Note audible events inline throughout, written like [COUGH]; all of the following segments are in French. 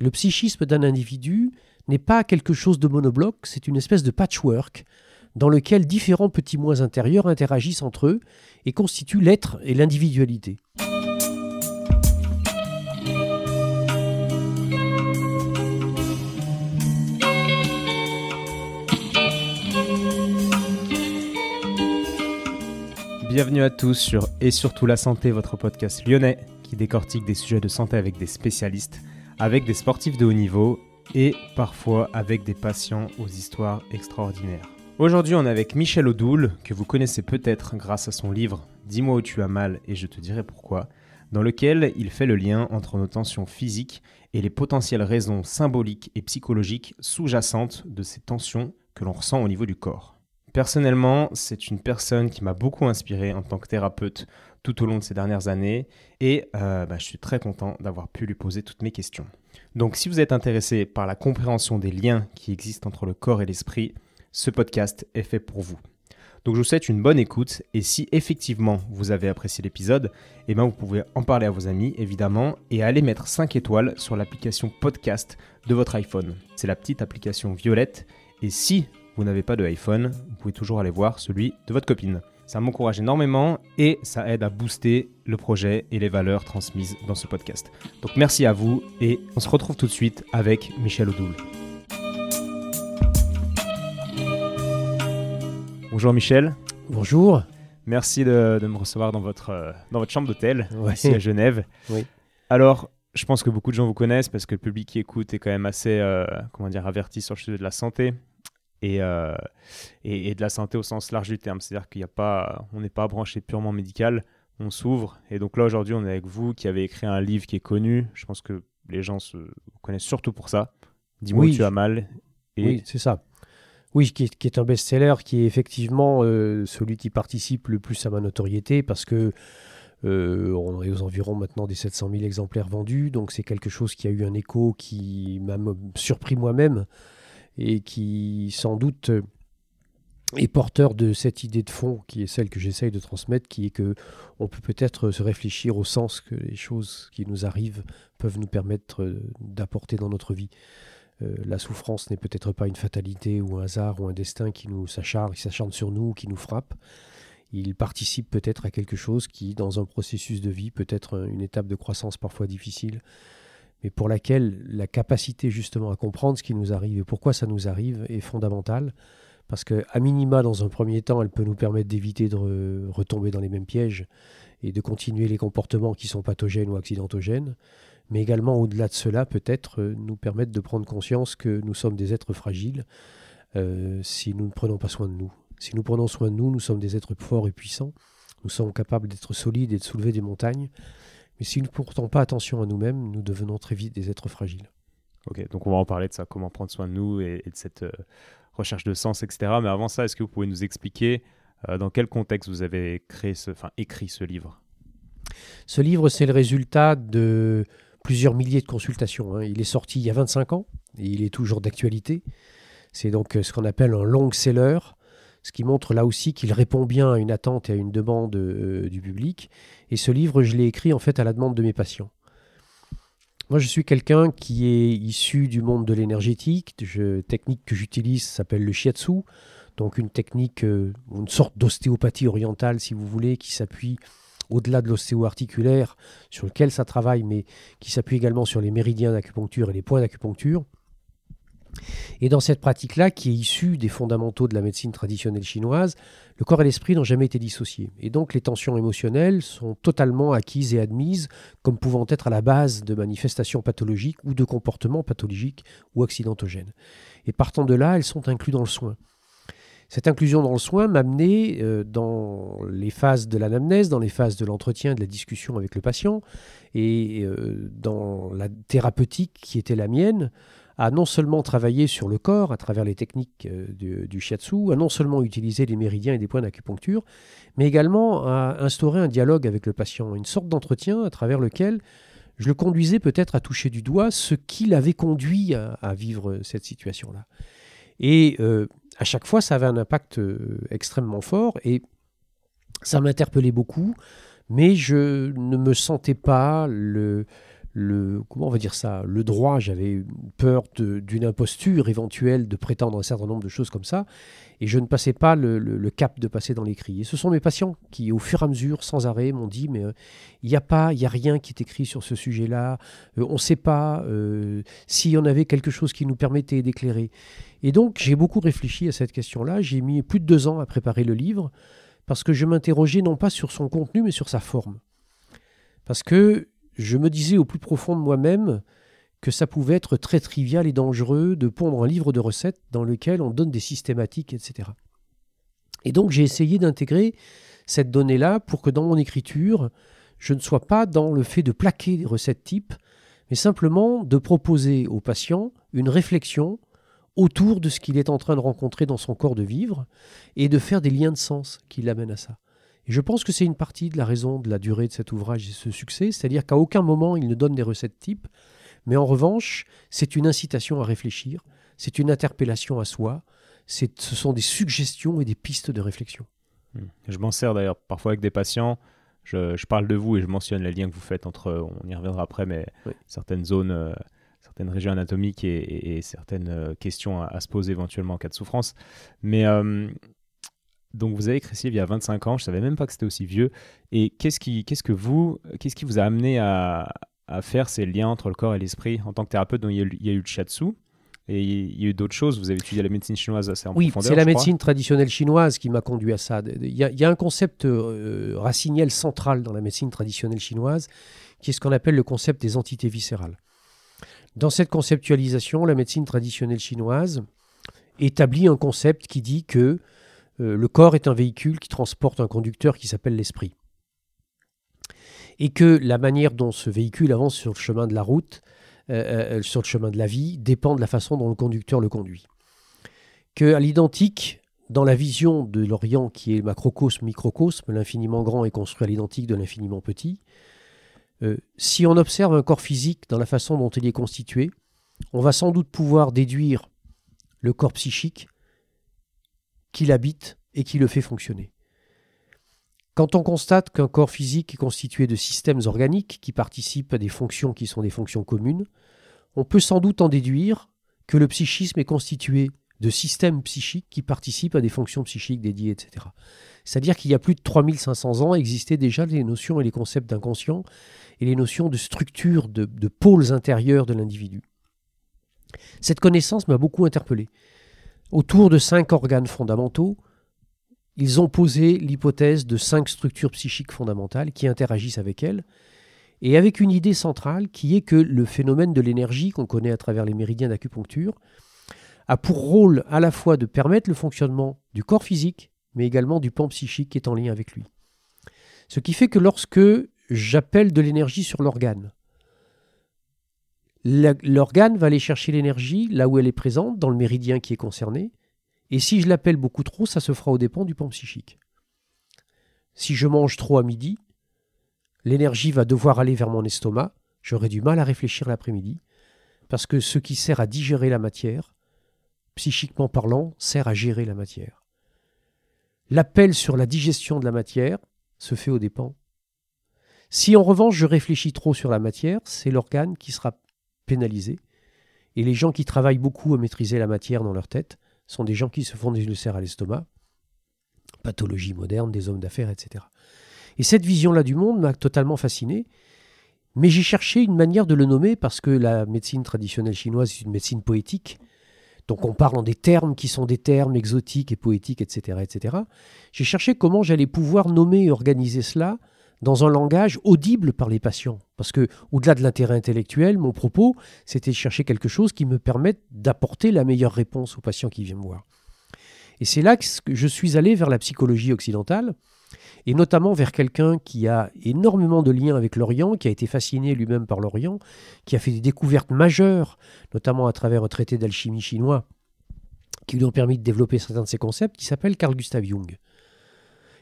le psychisme d'un individu n'est pas quelque chose de monobloc, c'est une espèce de patchwork dans lequel différents petits mois intérieurs interagissent entre eux et constituent l'être et l'individualité. Bienvenue à tous sur Et surtout la santé, votre podcast lyonnais qui décortique des sujets de santé avec des spécialistes, avec des sportifs de haut niveau et parfois avec des patients aux histoires extraordinaires. Aujourd'hui, on est avec Michel Odoul, que vous connaissez peut-être grâce à son livre Dis-moi où tu as mal et je te dirai pourquoi, dans lequel il fait le lien entre nos tensions physiques et les potentielles raisons symboliques et psychologiques sous-jacentes de ces tensions que l'on ressent au niveau du corps. Personnellement, c'est une personne qui m'a beaucoup inspiré en tant que thérapeute tout au long de ces dernières années et euh, bah, je suis très content d'avoir pu lui poser toutes mes questions. Donc si vous êtes intéressé par la compréhension des liens qui existent entre le corps et l'esprit, ce podcast est fait pour vous. Donc je vous souhaite une bonne écoute et si effectivement vous avez apprécié l'épisode, eh ben vous pouvez en parler à vos amis évidemment et aller mettre 5 étoiles sur l'application podcast de votre iPhone. C'est la petite application violette et si vous n'avez pas de iPhone, vous pouvez toujours aller voir celui de votre copine. Ça m'encourage énormément et ça aide à booster le projet et les valeurs transmises dans ce podcast. Donc merci à vous et on se retrouve tout de suite avec Michel Odoul. Bonjour Michel. Bonjour. Merci de, me recevoir dans votre, euh, dans votre chambre d'hôtel ici à Genève. Oui. Alors, je pense que beaucoup de gens vous connaissent parce que le public qui écoute est quand même assez euh, comment dire, averti sur le sujet de la santé. Euh, et, et, de la santé au sens large du terme. C'est-à-dire qu'il n'y a pas, on n'est pas branché purement médical, on s'ouvre. Et donc là, aujourd'hui, on est avec vous qui avez écrit un livre qui est connu. Je pense que les gens se connaissent surtout pour ça. Dis-moi oui. tu as mal. Et... Oui, c'est ça. Oui, qui est, qui est un best-seller, qui est effectivement euh, celui qui participe le plus à ma notoriété parce que euh, on est aux environs maintenant des 700 000 exemplaires vendus. Donc c'est quelque chose qui a eu un écho qui m'a surpris moi-même et qui sans doute est porteur de cette idée de fond qui est celle que j'essaye de transmettre, qui est que on peut peut-être se réfléchir au sens que les choses qui nous arrivent peuvent nous permettre d'apporter dans notre vie. Euh, la souffrance n'est peut-être pas une fatalité ou un hasard ou un destin qui nous s'acharne, s'acharne sur nous, qui nous frappe. Il participe peut-être à quelque chose qui, dans un processus de vie, peut être une étape de croissance parfois difficile, mais pour laquelle la capacité justement à comprendre ce qui nous arrive et pourquoi ça nous arrive est fondamentale. Parce que, à minima, dans un premier temps, elle peut nous permettre d'éviter de re retomber dans les mêmes pièges et de continuer les comportements qui sont pathogènes ou accidentogènes. Mais également, au-delà de cela, peut-être nous permettre de prendre conscience que nous sommes des êtres fragiles euh, si nous ne prenons pas soin de nous. Si nous prenons soin de nous, nous sommes des êtres forts et puissants. Nous sommes capables d'être solides et de soulever des montagnes. Mais si nous ne portons pas attention à nous-mêmes, nous devenons très vite des êtres fragiles. Ok, donc on va en parler de ça, comment prendre soin de nous et, et de cette euh, recherche de sens, etc. Mais avant ça, est-ce que vous pouvez nous expliquer euh, dans quel contexte vous avez créé ce, enfin, écrit ce livre? Ce livre, c'est le résultat de plusieurs milliers de consultations. Hein. Il est sorti il y a 25 ans et il est toujours d'actualité. C'est donc ce qu'on appelle un long seller ce qui montre là aussi qu'il répond bien à une attente et à une demande euh, du public. Et ce livre, je l'ai écrit en fait à la demande de mes patients. Moi, je suis quelqu'un qui est issu du monde de l'énergétique. La technique que j'utilise s'appelle le shiatsu, donc une technique, euh, une sorte d'ostéopathie orientale, si vous voulez, qui s'appuie au-delà de l'ostéo-articulaire, sur lequel ça travaille, mais qui s'appuie également sur les méridiens d'acupuncture et les points d'acupuncture. Et dans cette pratique-là, qui est issue des fondamentaux de la médecine traditionnelle chinoise, le corps et l'esprit n'ont jamais été dissociés. Et donc les tensions émotionnelles sont totalement acquises et admises comme pouvant être à la base de manifestations pathologiques ou de comportements pathologiques ou accidentogènes. Et partant de là, elles sont incluses dans le soin. Cette inclusion dans le soin m'a amené euh, dans les phases de l'anamnèse, dans les phases de l'entretien, de la discussion avec le patient, et euh, dans la thérapeutique qui était la mienne, à non seulement travailler sur le corps à travers les techniques euh, du, shiatsu, à non seulement utiliser les méridiens et des points d'acupuncture, mais également à instaurer un dialogue avec le patient, une sorte d'entretien à travers lequel je le conduisais peut-être à toucher du doigt ce qui l'avait conduit à, à, vivre cette situation-là. Et euh, à chaque fois, ça avait un impact euh, extrêmement fort et ça m'interpellait beaucoup, mais je ne me sentais pas le, le comment on va dire ça, le droit, j'avais peur d'une imposture éventuelle de prétendre un certain nombre de choses comme ça, et je ne passais pas le, cap de passer dans l'écrit. Et ce sont mes patients qui, au fur et à mesure, sans arrêt, m'ont dit mais euh, il n'y a pas, il y a rien qui est écrit sur ce sujet-là, euh, on ne sait pas euh, s'il y en avait quelque chose qui nous permettait d'éclairer. Et donc j'ai beaucoup réfléchi à cette question-là. J'ai mis plus de deux ans à préparer le livre parce que je m'interrogeais non pas sur son contenu mais sur sa forme. Parce que je me disais au plus profond de moi-même que ça pouvait être très trivial et dangereux de pondre un livre de recettes dans lequel on donne des systématiques, etc. Et donc j'ai essayé d'intégrer cette donnée-là pour que dans mon écriture, je ne sois pas dans le fait de plaquer des recettes types, mais simplement de proposer au patient une réflexion autour de ce qu'il est en train de rencontrer dans son corps de vivre et de faire des liens de sens qui l'amènent à ça. Et je pense que c'est une partie de la raison de la durée de cet ouvrage et de ce succès, c'est-à-dire qu'à aucun moment il ne donne des recettes types, mais en revanche, c'est une incitation à réfléchir, c'est une interpellation à soi, ce sont des suggestions et des pistes de réflexion. Hmm. Je m'en sers d'ailleurs parfois avec des patients. Je, parle de vous et je mentionne les liens que vous faites entre, on y reviendra après, mais certaines zones, euh, certaines régions anatomiques et, certaines euh, questions à, se poser éventuellement en cas de souffrance. Mais euh, donc vous avez livre il y a 25 ans, je savais même pas que c'était aussi vieux. Et qu'est-ce qui, qu'est-ce que vous, qu'est-ce qui vous a amené à, faire ces liens entre le corps et l'esprit en tant que thérapeute? Il y a, eu le shiatsu. Et il y a eu d'autres choses. Vous avez étudié la médecine chinoise assez en oui, profondeur. Oui, c'est la médecine traditionnelle chinoise qui m'a conduit à ça. Il y a, un concept euh, raciniel central dans la médecine traditionnelle chinoise, qui est ce qu'on appelle le concept des entités viscérales. Dans cette conceptualisation, la médecine traditionnelle chinoise établit un concept qui dit que euh, le corps est un véhicule qui transporte un conducteur qui s'appelle l'esprit. Et que la manière dont ce véhicule avance sur le chemin de la route, euh, euh, sur le chemin de la vie, dépend de la façon dont le conducteur le conduit. Que à l'identique, dans la vision de l'Orient qui est macrocosme, microcosme, l'infiniment grand est construit à l'identique de l'infiniment petit, si on observe un corps physique dans la façon dont il est constitué, on va sans doute pouvoir déduire le corps psychique qui l'habite et qui le fait fonctionner. Quand on constate qu'un corps physique est constitué de systèmes organiques qui participent à des fonctions qui sont des fonctions communes, on peut sans doute en déduire que le psychisme est constitué de systèmes psychiques qui participent à des fonctions psychiques dédiées, etc. C'est-à-dire qu'il y a plus de 3500 ans existaient déjà les notions et les concepts d'inconscient et les notions de structure, de, de pôles intérieurs de l'individu. Cette connaissance m'a beaucoup interpellé. Autour de cinq organes fondamentaux, ils ont posé l'hypothèse de cinq structures psychiques fondamentales qui interagissent avec elles, et avec une idée centrale qui est que le phénomène de l'énergie qu'on connaît à travers les méridiens d'acupuncture a pour rôle à la fois de permettre le fonctionnement du corps physique, mais également du pan psychique qui est en lien avec lui. Ce qui fait que lorsque j'appelle de l'énergie sur l'organe, L'organe va aller chercher l'énergie là où elle est présente, dans le méridien qui est concerné. Et si je l'appelle beaucoup trop, ça se fera au dépens du pan psychique. Si je mange trop à midi, l'énergie va devoir aller vers mon estomac. J'aurai du mal à réfléchir l'après-midi. Parce que ce qui sert à digérer la matière, psychiquement parlant, sert à gérer la matière. L'appel sur la digestion de la matière se fait au dépens. Si en revanche je réfléchis trop sur la matière, c'est l'organe qui sera pénalisés. Et les gens qui travaillent beaucoup à maîtriser la matière dans leur tête sont des gens qui se font des ulcères à l'estomac, pathologie moderne, des hommes d'affaires, etc. Et cette vision-là du monde m'a totalement fasciné. Mais j'ai cherché une manière de le nommer parce que la médecine traditionnelle chinoise est une médecine poétique. Donc on parle en des termes qui sont des termes exotiques et poétiques, etc. etc. J'ai cherché comment j'allais pouvoir nommer et organiser cela dans un langage audible par les patients. Parce que, au-delà de l'intérêt intellectuel, mon propos, c'était de chercher quelque chose qui me permette d'apporter la meilleure réponse aux patients qui viennent me voir. Et c'est là que je suis allé vers la psychologie occidentale, et notamment vers quelqu'un qui a énormément de liens avec l'Orient, qui a été fasciné lui-même par l'Orient, qui a fait des découvertes majeures, notamment à travers un traité d'alchimie chinois, qui lui ont permis de développer certains de ses concepts, qui s'appelle Carl Gustav Jung.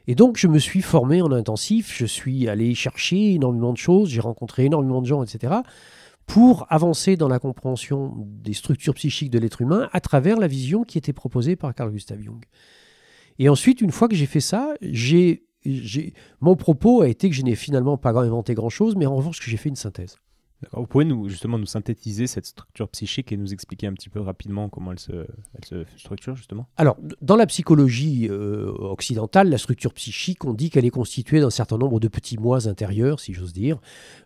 Et donc, je me suis formé en intensif, je suis allé chercher énormément de choses, j'ai rencontré énormément de gens, etc., pour avancer dans la compréhension des structures psychiques de l'être humain à travers la vision qui était proposée par Carl Gustav Jung. Et ensuite, une fois que j'ai fait ça, j'ai, mon propos a été que je n'ai finalement pas inventé grand-chose, mais en revanche que j'ai fait une synthèse. Vous pouvez nous, justement nous synthétiser cette structure psychique et nous expliquer un petit peu rapidement comment elle se, elle se structure justement? Alors, dans la psychologie euh, occidentale, la structure psychique, on dit qu'elle est constituée d'un certain nombre de petits mois intérieurs, si j'ose dire.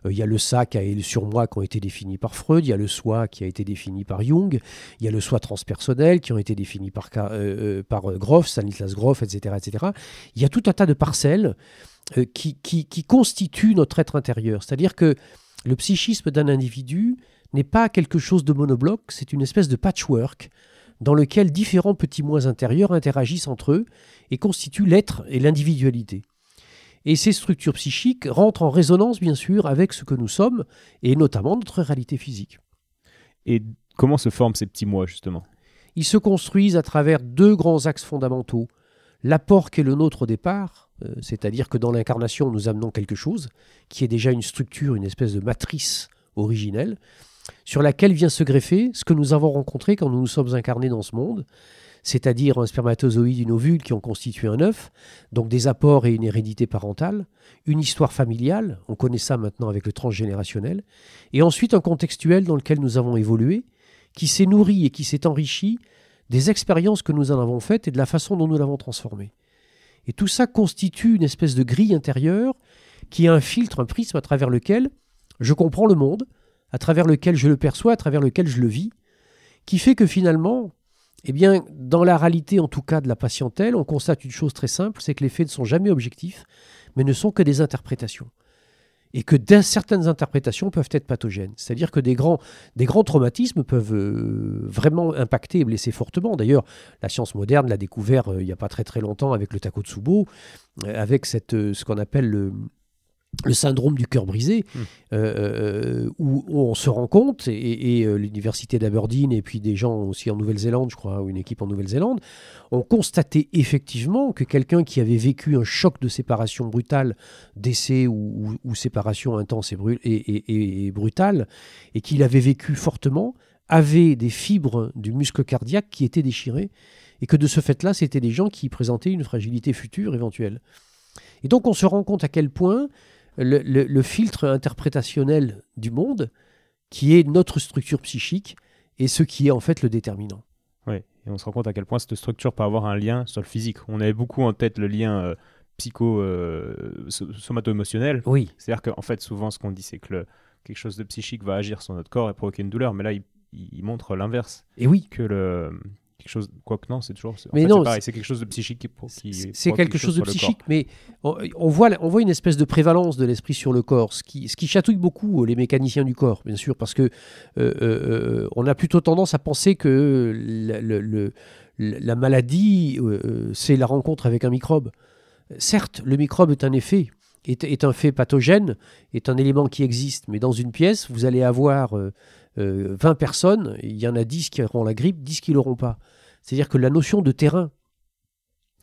Euh, il y a le sac et le surmoi qui ont été définis par Freud, il y a le soi qui a été défini par Jung, il y a le soi transpersonnel qui ont été définis par, euh, par Groff, Stanislas Groff, etc., etc. Il y a tout un tas de parcelles qui, qui, qui constituent notre être intérieur. C'est-à-dire que le psychisme d'un individu n'est pas quelque chose de monobloc, c'est une espèce de patchwork dans lequel différents petits mois intérieurs interagissent entre eux et constituent l'être et l'individualité. Et ces structures psychiques rentrent en résonance, bien sûr, avec ce que nous sommes, et notamment notre réalité physique. Et comment se forment ces petits mois, justement? Ils se construisent à travers deux grands axes fondamentaux. L'apport qui est le nôtre au départ, euh, c'est-à-dire que dans l'incarnation, nous amenons quelque chose qui est déjà une structure, une espèce de matrice originelle, sur laquelle vient se greffer ce que nous avons rencontré quand nous nous sommes incarnés dans ce monde, c'est-à-dire un spermatozoïde, une ovule qui ont constitué un œuf, donc des apports et une hérédité parentale, une histoire familiale, on connaît ça maintenant avec le transgénérationnel, et ensuite un contextuel dans lequel nous avons évolué, qui s'est nourri et qui s'est enrichi des expériences que nous en avons faites et de la façon dont nous l'avons transformé. Et tout ça constitue une espèce de grille intérieure qui est un filtre, un prisme à travers lequel je comprends le monde, à travers lequel je le perçois, à travers lequel je le vis, qui fait que finalement, eh bien, dans la réalité en tout cas de la patientèle, on constate une chose très simple, c'est que les faits ne sont jamais objectifs, mais ne sont que des interprétations et que certaines interprétations peuvent être pathogènes. C'est-à-dire que des grands, des grands traumatismes peuvent euh, vraiment impacter et blesser fortement. D'ailleurs, la science moderne l'a découvert euh, il n'y a pas très très longtemps avec le Takotsubo, euh, avec cette, ce qu'on appelle le, le syndrome du cœur brisé, hmm. euh, euh, où, on se rend compte, et, euh, l'université d'Aberdeen et puis des gens aussi en Nouvelle-Zélande, je crois, ou une équipe en Nouvelle-Zélande, ont constaté effectivement que quelqu'un qui avait vécu un choc de séparation brutale, décès ou, séparation intense et, et brutale, et qu'il avait vécu fortement, avait des fibres du muscle cardiaque qui étaient déchirées, et que de ce fait-là, c'était des gens qui présentaient une fragilité future éventuelle. Et donc on se rend compte à quel point le, filtre interprétationnel du monde, qui est notre structure psychique, et ce qui est en fait le déterminant. Oui, et on se rend compte à quel point cette structure peut avoir un lien sur le physique. On avait beaucoup en tête le lien euh, psycho-somato-émotionnel. Euh, oui. C'est-à-dire qu'en fait, souvent, ce qu'on dit, c'est que quelque chose de psychique va agir sur notre corps et provoquer une douleur, mais là, il, il montre l'inverse. Et oui. Que le, quelque chose quoi que non c'est toujours mais non c'est quelque chose de psychique qui, c'est quelque, chose, de psychique mais on, voit on voit une espèce de prévalence de l'esprit sur le corps ce qui ce qui chatouille beaucoup les mécaniciens du corps bien sûr parce que euh, euh, on a plutôt tendance à penser que le, la maladie euh, c'est la rencontre avec un microbe. Certes le microbe est un effet est, un fait pathogène, est un élément qui existe, mais dans une pièce, vous allez avoir 20 personnes, il y en a 10 qui auront la grippe, 10 qui ne l'auront pas. C'est-à-dire que la notion de terrain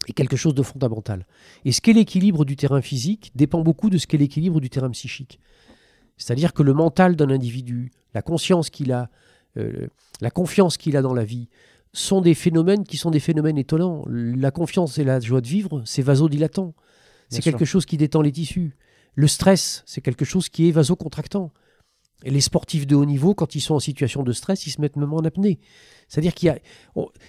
est quelque chose de fondamental. Et ce qu'est l'équilibre du terrain physique dépend beaucoup de ce qu'est l'équilibre du terrain psychique. C'est-à-dire que le mental d'un individu, la conscience qu'il a, euh, la confiance qu'il a dans la vie, sont des phénomènes qui sont des phénomènes étonnants. La confiance et la joie de vivre, c'est vasodilatant. C'est quelque chose qui détend les tissus. Le stress, c'est quelque chose qui est vasocontractant. Et les sportifs de haut niveau, quand ils sont en situation de stress, ils se mettent même en apnée. C'est-à-dire qu'il y a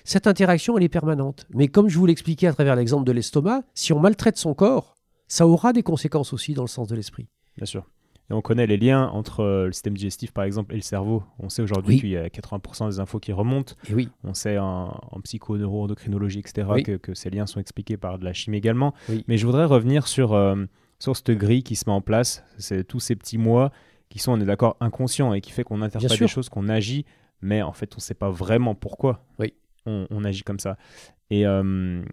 cette interaction, elle est permanente. Mais comme je vous l'expliquais à travers l'exemple de l'estomac, si on maltraite son corps, ça aura des conséquences aussi dans le sens de l'esprit. Bien sûr. Et on connaît les liens entre euh, le système digestif, par exemple, et le cerveau. On sait aujourd'hui qu'il y a 80% des infos qui remontent. Et oui. On sait en, en psycho, neuro-endocrinologie, etc., que, ces liens sont expliqués par de la chimie également. Mais je voudrais revenir sur, euh, sur cette grille qui se met en place. C'est tous ces petits mois qui sont, on est d'accord, inconscients et qui fait qu'on interprète des choses, qu'on agit, mais en fait, on ne sait pas vraiment pourquoi oui. on, agit comme ça. Et euh,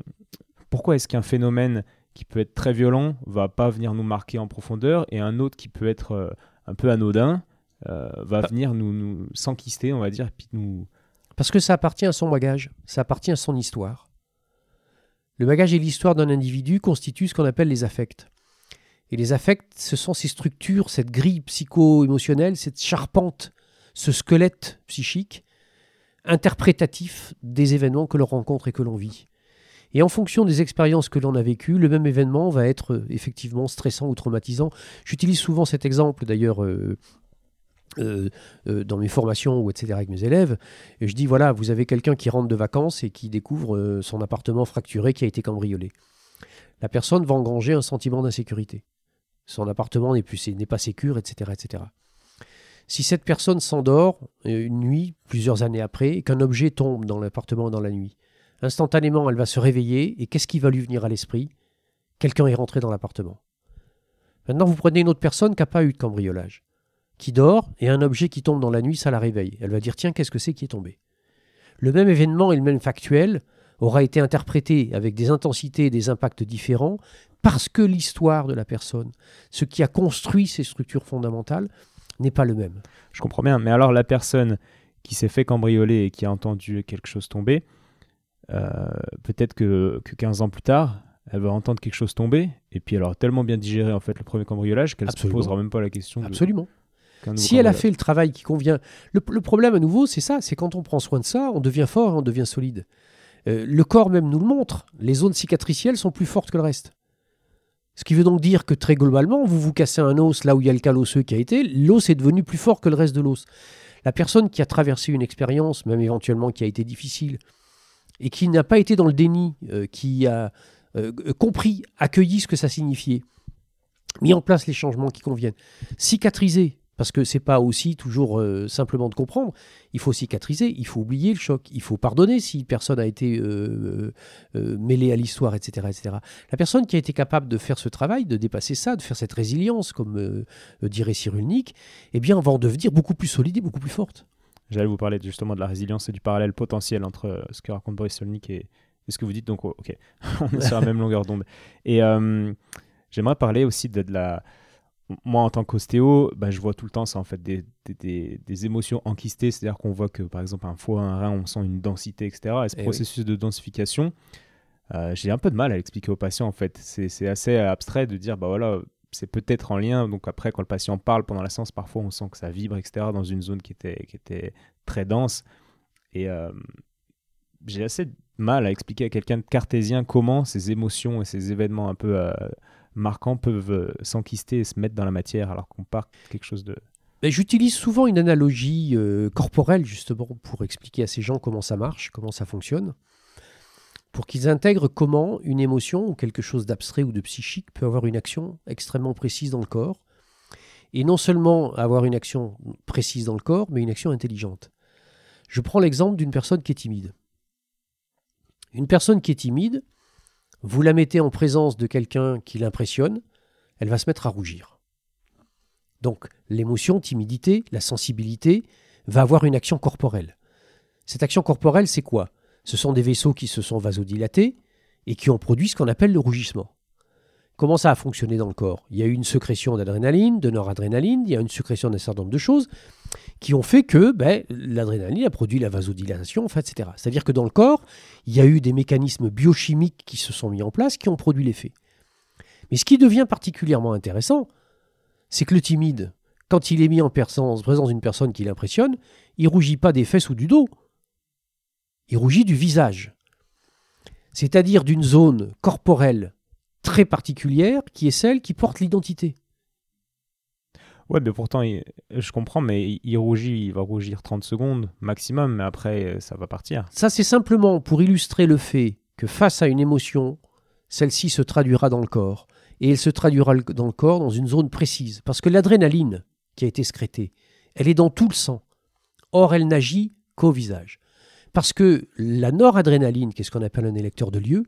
pourquoi est-ce qu'un phénomène qui peut être très violent va pas venir nous marquer en profondeur et un autre qui peut être euh, un peu anodin euh, va ah. venir nous, nous s'enquister, on va dire, puis nous... Parce que ça appartient à son bagage, ça appartient à son histoire. Le bagage et l'histoire d'un individu constituent ce qu'on appelle les affects. Et les affects, ce sont ces structures, cette grille psycho-émotionnelle, cette charpente, ce squelette psychique, interprétatif des événements que l'on rencontre et que l'on vit. Et en fonction des expériences que l'on a vécues, le même événement va être euh, effectivement stressant ou traumatisant. J'utilise souvent cet exemple d'ailleurs euh, euh, dans mes formations ou etc. avec mes élèves, et je dis voilà, vous avez quelqu'un qui rentre de vacances et qui découvre son appartement fracturé qui a été cambriolé. La personne va engranger un sentiment d'insécurité. Son appartement n'est plus n'est pas sécure, etc., etc. Si cette personne s'endort une nuit, plusieurs années après, qu'un objet tombe dans l'appartement dans la nuit, instantanément elle va se réveiller et qu'est-ce qui va lui venir à l'esprit? Quelqu'un est rentré dans l'appartement. Maintenant, vous prenez une autre personne qui n'a pas eu de cambriolage qui dort et un objet qui tombe dans la nuit, ça la réveille. Elle va dire tiens, qu'est-ce que c'est qui est tombé? Le même événement et le même factuel aura été interprété avec des intensités et des impacts différents parce que l'histoire de la personne, ce qui a construit ces structures fondamentales, n'est pas le même. Je comprends bien, mais alors la personne qui s'est fait cambrioler et qui a entendu quelque chose tomber, peut-être que, que 15 ans plus tard, elle va entendre quelque chose tomber, et puis elle aura tellement bien digéré en fait le premier cambriolage qu'elle ne se posera même pas la question. Absolument. Si elle a fait le travail qui convient. Le, problème à nouveau, c'est ça, c'est quand on prend soin de ça, on devient fort et on devient solide. Euh, le corps même nous le montre. Les zones cicatricielles sont plus fortes que le reste. Ce qui veut donc dire que très globalement, vous vous cassez un os là où il y a le cal osseux qui a été, l'os est devenu plus fort que le reste de l'os. La personne qui a traversé une expérience, même éventuellement qui a été difficile, et qui n'a pas été dans le déni, euh, qui a euh, compris, accueilli ce que ça signifiait, mis en place les changements qui conviennent, cicatrisé, parce que c'est pas aussi toujours euh, simplement de comprendre. Il faut cicatriser, il faut oublier le choc, il faut pardonner si personne a été mêlée à l'histoire, etc., etc. La personne qui a été capable de faire ce travail, de dépasser ça, de faire cette résilience, comme dirait Cyrulnik, eh bien, va en devenir beaucoup plus solide et beaucoup plus forte. J'allais vous parler justement de la résilience et du parallèle potentiel entre ce que raconte Boris Cyrulnik et, ce que vous dites. Donc, oh, ok, [LAUGHS] on est sur la même longueur d'onde. Et j'aimerais parler aussi de la moi, en tant qu'ostéo, bah, je vois tout le temps ça, en fait, des, des, des, émotions enquistées. C'est-à-dire qu'on voit que, par exemple, un foie, un rein, on sent une densité, etc. Et ce eh processus de densification, euh, j'ai un peu de mal à l'expliquer aux patients, en fait. C'est assez abstrait de dire, bah voilà, c'est peut-être en lien. Donc après, quand le patient parle pendant la séance, parfois, on sent que ça vibre, etc., dans une zone qui était, qui était très dense. Et euh, j'ai assez mal à expliquer à quelqu'un de cartésien comment ces émotions et ces événements un peu... Euh, marquants peuvent euh, s'enquister et se mettre dans la matière alors qu'on part quelque chose de... J'utilise souvent une analogie corporelle justement pour expliquer à ces gens comment ça marche, comment ça fonctionne, pour qu'ils intègrent comment une émotion ou quelque chose d'abstrait ou de psychique peut avoir une action extrêmement précise dans le corps, et non seulement avoir une action précise dans le corps, mais une action intelligente. Je prends l'exemple d'une personne qui est timide. Une personne qui est timide, vous la mettez en présence de quelqu'un qui l'impressionne, elle va se mettre à rougir. Donc l'émotion, timidité, la sensibilité va avoir une action corporelle. Cette action corporelle, c'est quoi? Ce sont des vaisseaux qui se sont vasodilatés et qui ont produit ce qu'on appelle le rougissement. Comment ça a fonctionné dans le corps? Il y a eu une sécrétion d'adrénaline, de noradrénaline, il y a une sécrétion d'un certain nombre de choses qui ont fait que ben, l'adrénaline a produit la vasodilatation, etc. C'est-à-dire que dans le corps, il y a eu des mécanismes biochimiques qui se sont mis en place qui ont produit l'effet. Mais ce qui devient particulièrement intéressant, c'est que le timide, quand il est mis en présence, d'une personne qui l'impressionne, il rougit pas des fesses ou du dos, il rougit du visage. C'est-à-dire d'une zone corporelle très particulière qui est celle qui porte l'identité. Ouais, mais pourtant, je comprends, mais il rougit, il va rougir 30 secondes maximum, mais après, ça va partir. Ça, c'est simplement pour illustrer le fait que face à une émotion, celle-ci se traduira dans le corps. Et elle se traduira dans le corps dans une zone précise. Parce que l'adrénaline qui a été sécrétée, elle est dans tout le sang. Or, elle n'agit qu'au visage. Parce que la noradrénaline, qui est ce qu'on appelle un électeur de lieu,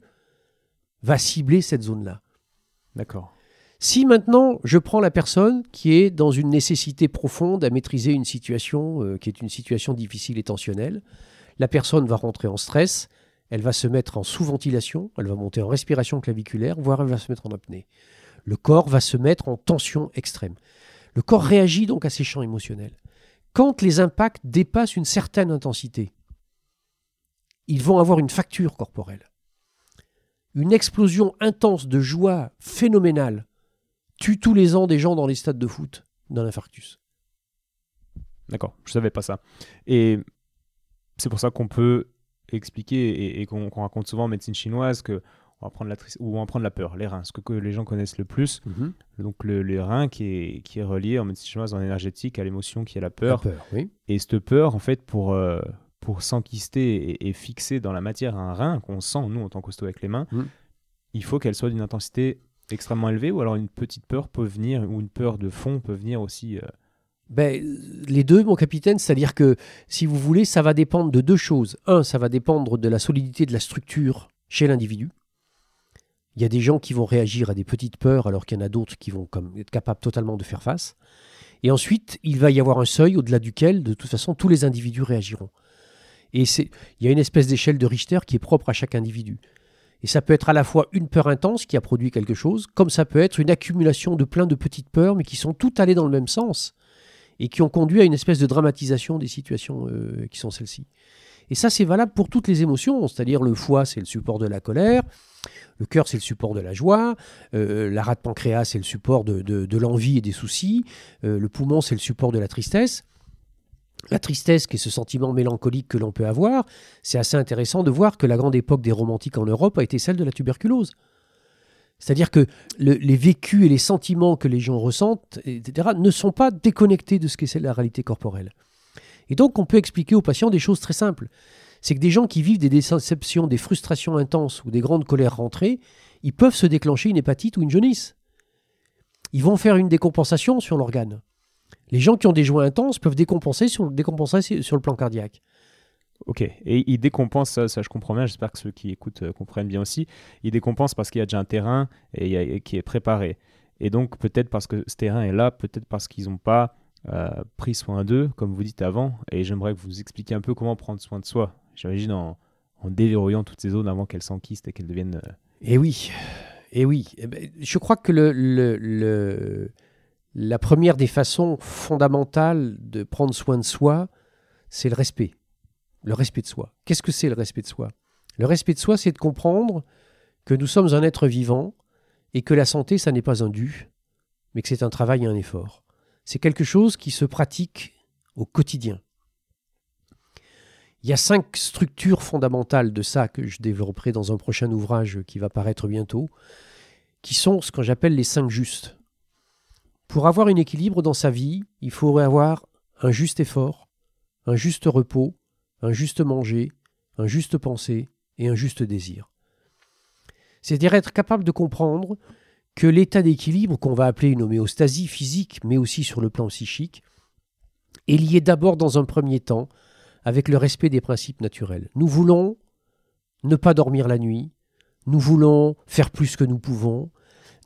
va cibler cette zone-là. D'accord. Si maintenant je prends la personne qui est dans une nécessité profonde à maîtriser une situation euh, qui est une situation difficile et tensionnelle, la personne va rentrer en stress, elle va se mettre en sous-ventilation, elle va monter en respiration claviculaire, voire elle va se mettre en apnée. Le corps va se mettre en tension extrême. Le corps réagit donc à ces champs émotionnels. Quand les impacts dépassent une certaine intensité, ils vont avoir une facture corporelle. Une explosion intense de joie phénoménale tue tous les ans des gens dans les stades de foot d'un infarctus. D'accord, je savais pas ça. Et c'est pour ça qu'on peut expliquer et, qu'on raconte souvent en médecine chinoise que on va prendre la ou on va prendre la peur, les reins, ce que, les gens connaissent le plus. Mhm. Donc le, les reins qui est, qui est relié en médecine chinoise en énergétique à l'émotion qui est la La peur. peur, oui. Et cette peur, en fait, pour, euh, pour s'enquister et, et fixer dans la matière un rein qu'on sent, nous, en tant qu'hosto avec les mains, Mm. il faut qu'elle soit d'une intensité extrêmement élevée ou alors une petite peur peut venir, ou une peur de fond peut venir aussi. euh, Ben, les deux, mon capitaine, c'est-à-dire que, si vous voulez, ça va dépendre de deux choses. Un, ça va dépendre de la solidité de la structure chez l'individu. Il y a des gens qui vont réagir à des petites peurs, alors qu'il y en a d'autres qui vont comme, être capables totalement de faire face. Et ensuite, il va y avoir un seuil au-delà duquel, de toute façon, tous les individus réagiront. Et il y a une espèce d'échelle de Richter qui est propre à chaque individu. Et ça peut être à la fois une peur intense qui a produit quelque chose, comme ça peut être une accumulation de plein de petites peurs, mais qui sont toutes allées dans le même sens et qui ont conduit à une espèce de dramatisation des situations euh, qui sont celles-ci. Et ça, c'est valable pour toutes les émotions, c'est-à-dire le foie, c'est le support de la colère, le cœur, c'est le support de la joie, euh, la rate pancréas, c'est le support de, de- de l'envie et des soucis, euh, le poumon, c'est le support de la tristesse. La tristesse, qui est ce sentiment mélancolique que l'on peut avoir, c'est assez intéressant de voir que la grande époque des romantiques en Europe a été celle de la tuberculose. C'est-à-dire que le- les vécus et les sentiments que les gens ressentent, etc., ne sont pas déconnectés de ce qu'est la réalité corporelle. Et donc, on peut expliquer aux patients des choses très simples. C'est que des gens qui vivent des déceptions, des frustrations intenses ou des grandes colères rentrées, ils peuvent se déclencher une hépatite ou une jaunisse. Ils vont faire une décompensation sur l'organe. Les gens qui ont des joints intenses peuvent décompenser sur, décompenser sur le plan cardiaque. Ok, et il décompense, ça, ça je comprends bien, j'espère que ceux qui écoutent euh, comprennent bien aussi. Il décompense parce qu'il y a déjà un terrain et, a- qui est préparé. Et donc peut-être parce que ce terrain est là, peut-être parce qu'ils n'ont pas euh, pris soin d'eux, comme vous dites avant. Et j'aimerais que vous expliquiez un peu comment prendre soin de soi. J'imagine en, en déverrouillant toutes ces zones avant qu'elles s'enquistent et qu'elles deviennent... euh, Et oui, et oui. Eh ben, je crois que le, le- le- la première des façons fondamentales de prendre soin de soi, c'est le respect. Le respect de soi. Qu'est-ce que c'est le respect de soi? Le respect de soi, c'est de comprendre que nous sommes un être vivant et que la santé, ça n'est pas un dû, mais que c'est un travail et un effort. C'est quelque chose qui se pratique au quotidien. Il y a cinq structures fondamentales de ça que je développerai dans un prochain ouvrage qui va paraître bientôt, qui sont ce que j'appelle les cinq justes. Pour avoir un équilibre dans sa vie, il faudrait avoir un juste effort, un juste repos, un juste manger, un juste pensée et un juste désir. C'est-à-dire être capable de comprendre que l'état d'équilibre qu'on va appeler une homéostasie physique, mais aussi sur le plan psychique, est lié d'abord dans un premier temps avec le respect des principes naturels. Nous voulons ne pas dormir la nuit, nous voulons faire plus que nous pouvons,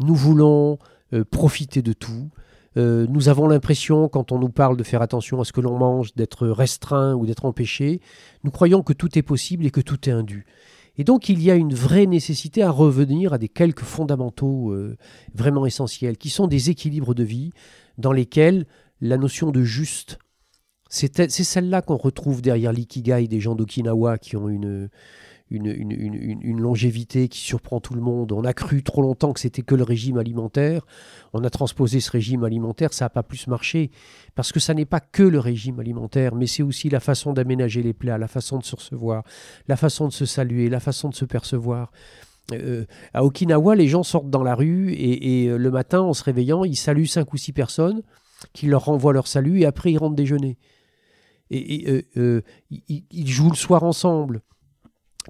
nous voulons euh, profiter de tout. Euh, nous avons l'impression, quand on nous parle de faire attention à ce que l'on mange, d'être restreint ou d'être empêché, nous croyons que tout est possible et que tout est indu. Et donc il y a une vraie nécessité à revenir à des quelques fondamentaux euh, vraiment essentiels, qui sont des équilibres de vie dans lesquels la notion de juste, c'est celle-là qu'on retrouve derrière l'ikigai des gens d'Okinawa qui ont une, une, longévité qui surprend tout le monde. On a cru trop longtemps que c'était que le régime alimentaire. On a transposé ce régime alimentaire, ça n'a pas plus marché. Parce que ça n'est pas que le régime alimentaire, mais c'est aussi la façon d'aménager les plats, la façon de se recevoir, la façon de se saluer, la façon de se percevoir. Euh, à Okinawa, les gens sortent dans la rue et, euh, le matin, en se réveillant, ils saluent cinq ou six personnes qui leur renvoient leur salut et après ils rentrent déjeuner. Et, euh, ils jouent le soir ensemble.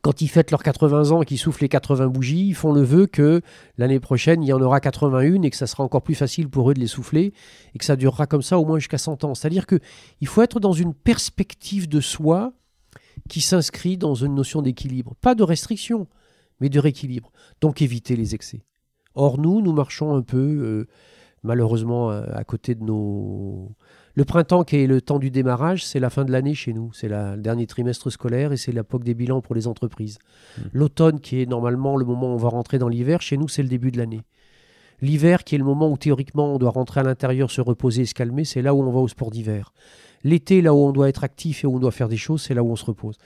Quand ils fêtent leurs 80 ans et qu'ils soufflent les 80 bougies, ils font le vœu que l'année prochaine, il y en aura 81 et que ça sera encore plus facile pour eux de les souffler et que ça durera comme ça au moins jusqu'à 100 ans. C'est-à-dire qu'il faut être dans une perspective de soi qui s'inscrit dans une notion d'équilibre. Pas de restriction, mais de rééquilibre. Donc éviter les excès. Or, nous, nous marchons un peu, euh, malheureusement, à, à côté de nos... Le printemps, qui est le temps du démarrage, c'est la fin de l'année chez nous. C'est le dernier trimestre scolaire et c'est l'époque des bilans pour les entreprises. Mm. L'automne, qui est normalement le moment où on va rentrer dans l'hiver, chez nous, c'est le début de l'année. L'hiver, qui est le moment où théoriquement on doit rentrer à l'intérieur, se reposer et se calmer, c'est là où on va au sport d'hiver. L'été, là où on doit être actif et où on doit faire des choses, c'est là où on se repose.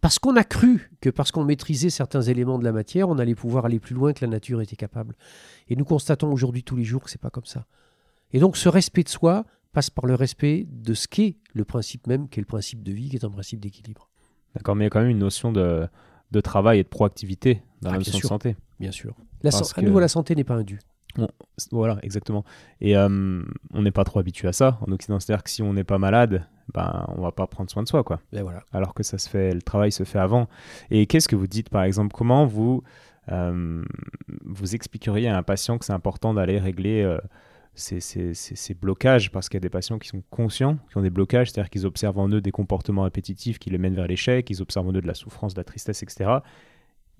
Parce qu'on a cru que parce qu'on maîtrisait certains éléments de la matière, on allait pouvoir aller plus loin que la nature était capable. Et nous constatons aujourd'hui tous les jours que c'est pas comme ça. Et donc ce respect de soi passe par le respect de ce qu'est le principe même, qui est le principe de vie, qui est un principe d'équilibre. D'accord, mais il y a quand même une notion de, de travail et de proactivité dans Ah, la notion de sûr. santé. Bien sûr. La Parce san- À que- nouveau, la santé n'est pas un dû. Voilà, exactement. Et euh, on n'est pas trop habitué à ça en Occident. C'est-à-dire que si on n'est pas malade, ben, on va pas prendre soin de soi, quoi. Ben voilà. alors que ça se fait, le travail se fait avant. Et qu'est-ce que vous dites, par exemple, comment vous euh, vous expliqueriez à un patient que c'est important d'aller régler euh, ces, ces- blocages Parce qu'il y a des patients qui sont conscients, qui ont des blocages, c'est-à-dire qu'ils observent en eux des comportements répétitifs qui les mènent vers l'échec, ils observent en eux de la souffrance, de la tristesse, etc.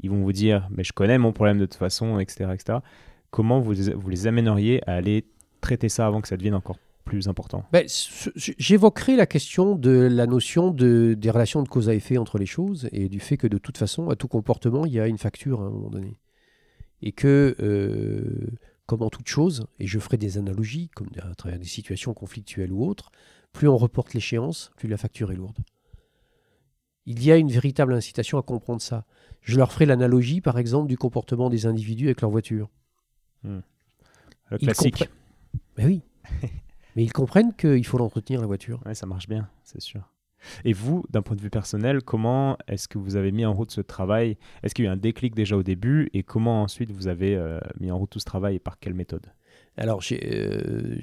Ils vont vous dire, mais je connais mon problème de toute façon, etc. etc. Comment vous, les amèneriez à aller traiter ça avant que ça devienne encore plus important? Ben, J'évoquerai la question de la notion de, des relations de cause à effet entre les choses et du fait que de toute façon, à tout comportement, il y a une facture à un moment donné. Et que, euh, comme en toute chose, et je ferai des analogies, comme à travers des situations conflictuelles ou autres, plus on reporte l'échéance, plus la facture est lourde. Il y a une véritable incitation à comprendre ça. Je leur ferai l'analogie, par exemple, du comportement des individus avec leur voiture. Le Ils classique. Ben oui. [LAUGHS] Mais ils comprennent qu'il faut l'entretenir, la voiture. Ouais, ça marche bien, c'est sûr. Et vous, d'un point de vue personnel, comment est-ce que vous avez mis en route ce travail? Est-ce qu'il y a eu un déclic déjà au début? Et comment ensuite vous avez euh, mis en route tout ce travail et par quelle méthode? Alors, euh,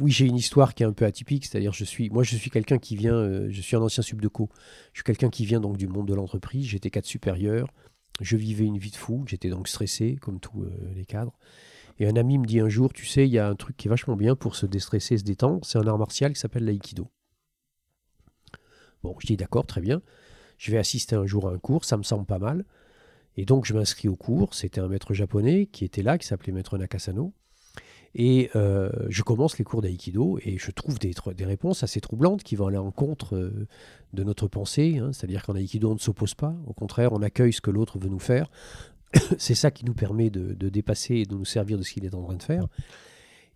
oui, j'ai une histoire qui est un peu atypique, c'est-à-dire je suis, moi, je suis quelqu'un qui vient, euh, je suis un ancien subdeco, je suis quelqu'un qui vient donc du monde de l'entreprise, j'étais cadre supérieur, je vivais une vie de fou, j'étais donc stressé comme tous euh, les cadres. Et un ami me dit un jour, tu sais, il y a un truc qui est vachement bien pour se déstresser, se détendre, c'est un art martial qui s'appelle l'aïkido. Bon, je dis d'accord, très bien. Je vais assister un jour à un cours, ça me semble pas mal. Et donc je m'inscris au cours. C'était un maître japonais qui était là, qui s'appelait maître Nakasano. Et euh, je commence les cours d'aïkido et je trouve des, réponses assez troublantes qui vont à l'encontre euh, de notre pensée. hein. C'est-à-dire qu'en aïkido, on ne s'oppose pas. Au contraire, on accueille ce que l'autre veut nous faire. [COUGHS] C'est ça qui nous permet de, dépasser et de nous servir de ce qu'il est en train de faire.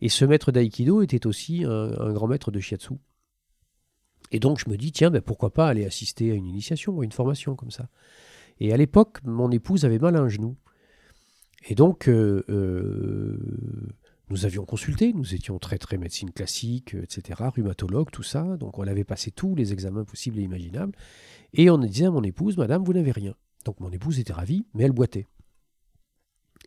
Et ce maître d'aïkido était aussi un grand maître de shiatsu. Et donc je me dis, tiens, ben, pourquoi pas aller assister à une initiation, à une formation comme ça. Et à l'époque, mon épouse avait mal à un genou. Et donc, euh, euh, nous avions consulté, nous étions très très médecine classique, etc., rhumatologue, tout ça. Donc on avait passé tous les examens possibles et imaginables. Et on disait à mon épouse, Madame, vous n'avez rien. Donc mon épouse était ravie, mais elle boitait.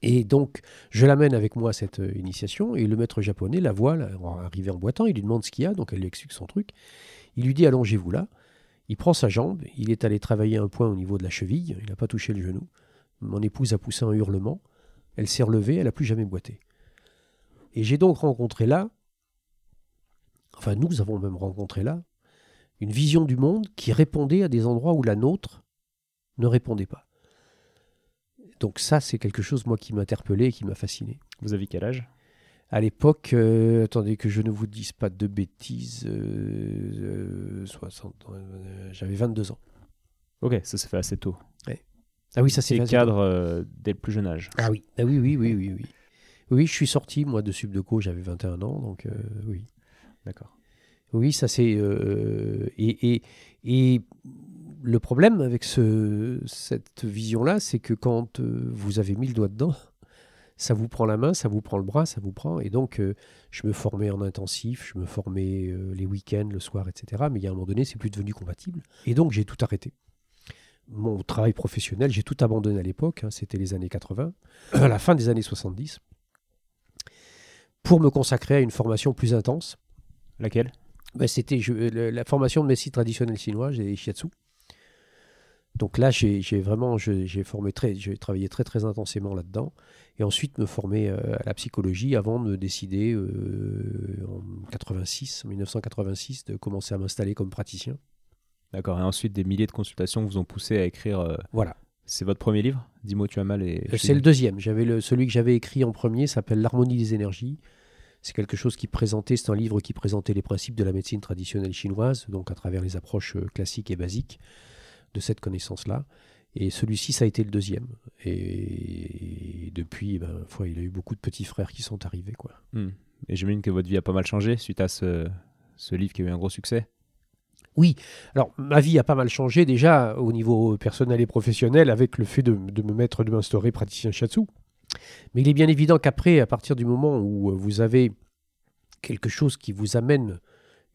Et donc, je l'amène avec moi à cette euh, initiation, et le maître japonais la voit là, arriver en boitant, il lui demande ce qu'il y a, donc elle lui explique son truc. Il lui dit allongez-vous là. Il prend sa jambe, il est allé travailler un point au niveau de la cheville, il n'a pas touché le genou. Mon épouse a poussé un hurlement, elle s'est relevée, elle n'a plus jamais boité. Et j'ai donc rencontré là, enfin nous avons même rencontré là, une vision du monde qui répondait à des endroits où la nôtre ne répondait pas. Donc ça, c'est quelque chose, moi, qui m'a et qui m'a fasciné. Vous avez quel âge? À l'époque, euh, attendez que je ne vous dise pas de bêtises, euh, euh, 60, euh, j'avais 22 ans. Ok, ça s'est fait assez tôt. Ah oui, ça c'est Et facile. cadre euh, dès le plus jeune âge. Ah oui, ah oui, oui, oui, oui, oui. Oui, je suis sorti, moi, de Subdeco, j'avais 21 ans, donc euh, oui. D'accord. Oui, ça c'est... euh, et, et, et le problème avec ce, cette vision-là, c'est que quand euh, vous avez mis le doigt dedans, ça vous prend la main, ça vous prend le bras, ça vous prend. Et donc, euh, je me formais en intensif, je me formais euh, les week-ends, le soir, etc. Mais il y a un moment donné, c'est plus devenu compatible. Et donc, j'ai tout arrêté. Mon travail professionnel, j'ai tout abandonné à l'époque, hein, c'était les années 80, [CLEARS THROAT] à la fin des années 70, pour me consacrer à une formation plus intense. Laquelle? Ben, c'était le- la formation de médecine traditionnelle chinoise et shiatsu. Donc là, j'ai vraiment j'ai formé très, j'ai travaillé très très intensément là-dedans, et ensuite me former euh, à la psychologie avant de me décider euh, en 86, en 1986, de commencer à m'installer comme praticien. D'accord. Et ensuite, des milliers de consultations vous ont poussé à écrire. euh, Voilà. C'est votre premier livre? Dis-moi, tu as mal et. C'est le deuxième. J'avais le, celui que j'avais écrit en premier s'appelle L'harmonie des énergies. C'est quelque chose qui présentait, c'est un livre qui présentait les principes de la médecine traditionnelle chinoise, donc à travers les approches classiques et basiques de cette connaissance-là. Et celui-ci, ça a été le deuxième. Et depuis, ben, il a eu beaucoup de petits frères qui sont arrivés. Quoi. Hmm. Et j'imagine que votre vie a pas mal changé suite à ce, ce livre qui a eu un gros succès. Alors, ma vie a pas mal changé déjà au niveau personnel et professionnel avec le fait de, de me mettre, de m'instaurer praticien shiatsu. Mais il est bien évident qu'après, à partir du moment où vous avez quelque chose qui vous amène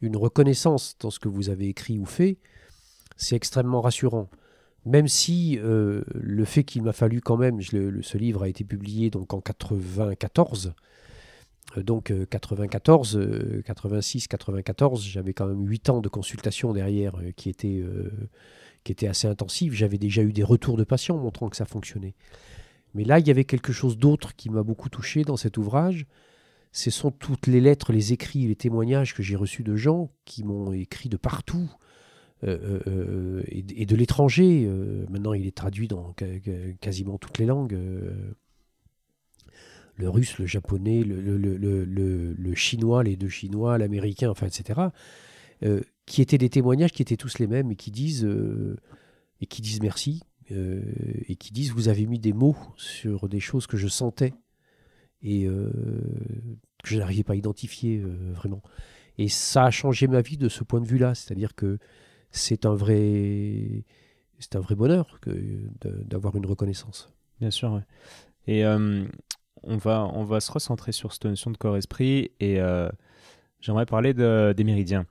une reconnaissance dans ce que vous avez écrit ou fait, c'est extrêmement rassurant. même si euh, le fait qu'il m'a fallu quand même, ce livre a été publié donc en 94, euh, donc euh, 94, euh, 86, 94, j'avais quand même 8 ans de consultation derrière euh, qui étaient euh, qui étaient assez intensives. J'avais déjà eu des retours de patients montrant que ça fonctionnait. Mais là, il y avait quelque chose d'autre qui m'a beaucoup touché dans cet ouvrage. Ce sont toutes les lettres, les écrits, les témoignages que j'ai reçus de gens qui m'ont écrit de partout euh, euh, euh, et, de- l'étranger. Maintenant, il est traduit dans quasiment toutes les langues. le russe, le japonais, le, le- le- le- chinois, les deux chinois, l'américain, enfin, etc. qui étaient des témoignages qui étaient tous les mêmes et qui disent, et qui disent merci. et qui disent vous avez mis des mots sur des choses que je sentais et que je n'arrivais pas à identifier vraiment. Et ça a changé ma vie de ce point de vue-là, c'est-à-dire que c'est un vrai, c'est un vrai bonheur que d'avoir une reconnaissance. Bien sûr, ouais. Et euh, on, va, on va se recentrer sur cette notion de corps-esprit et euh, j'aimerais parler de- des méridiens.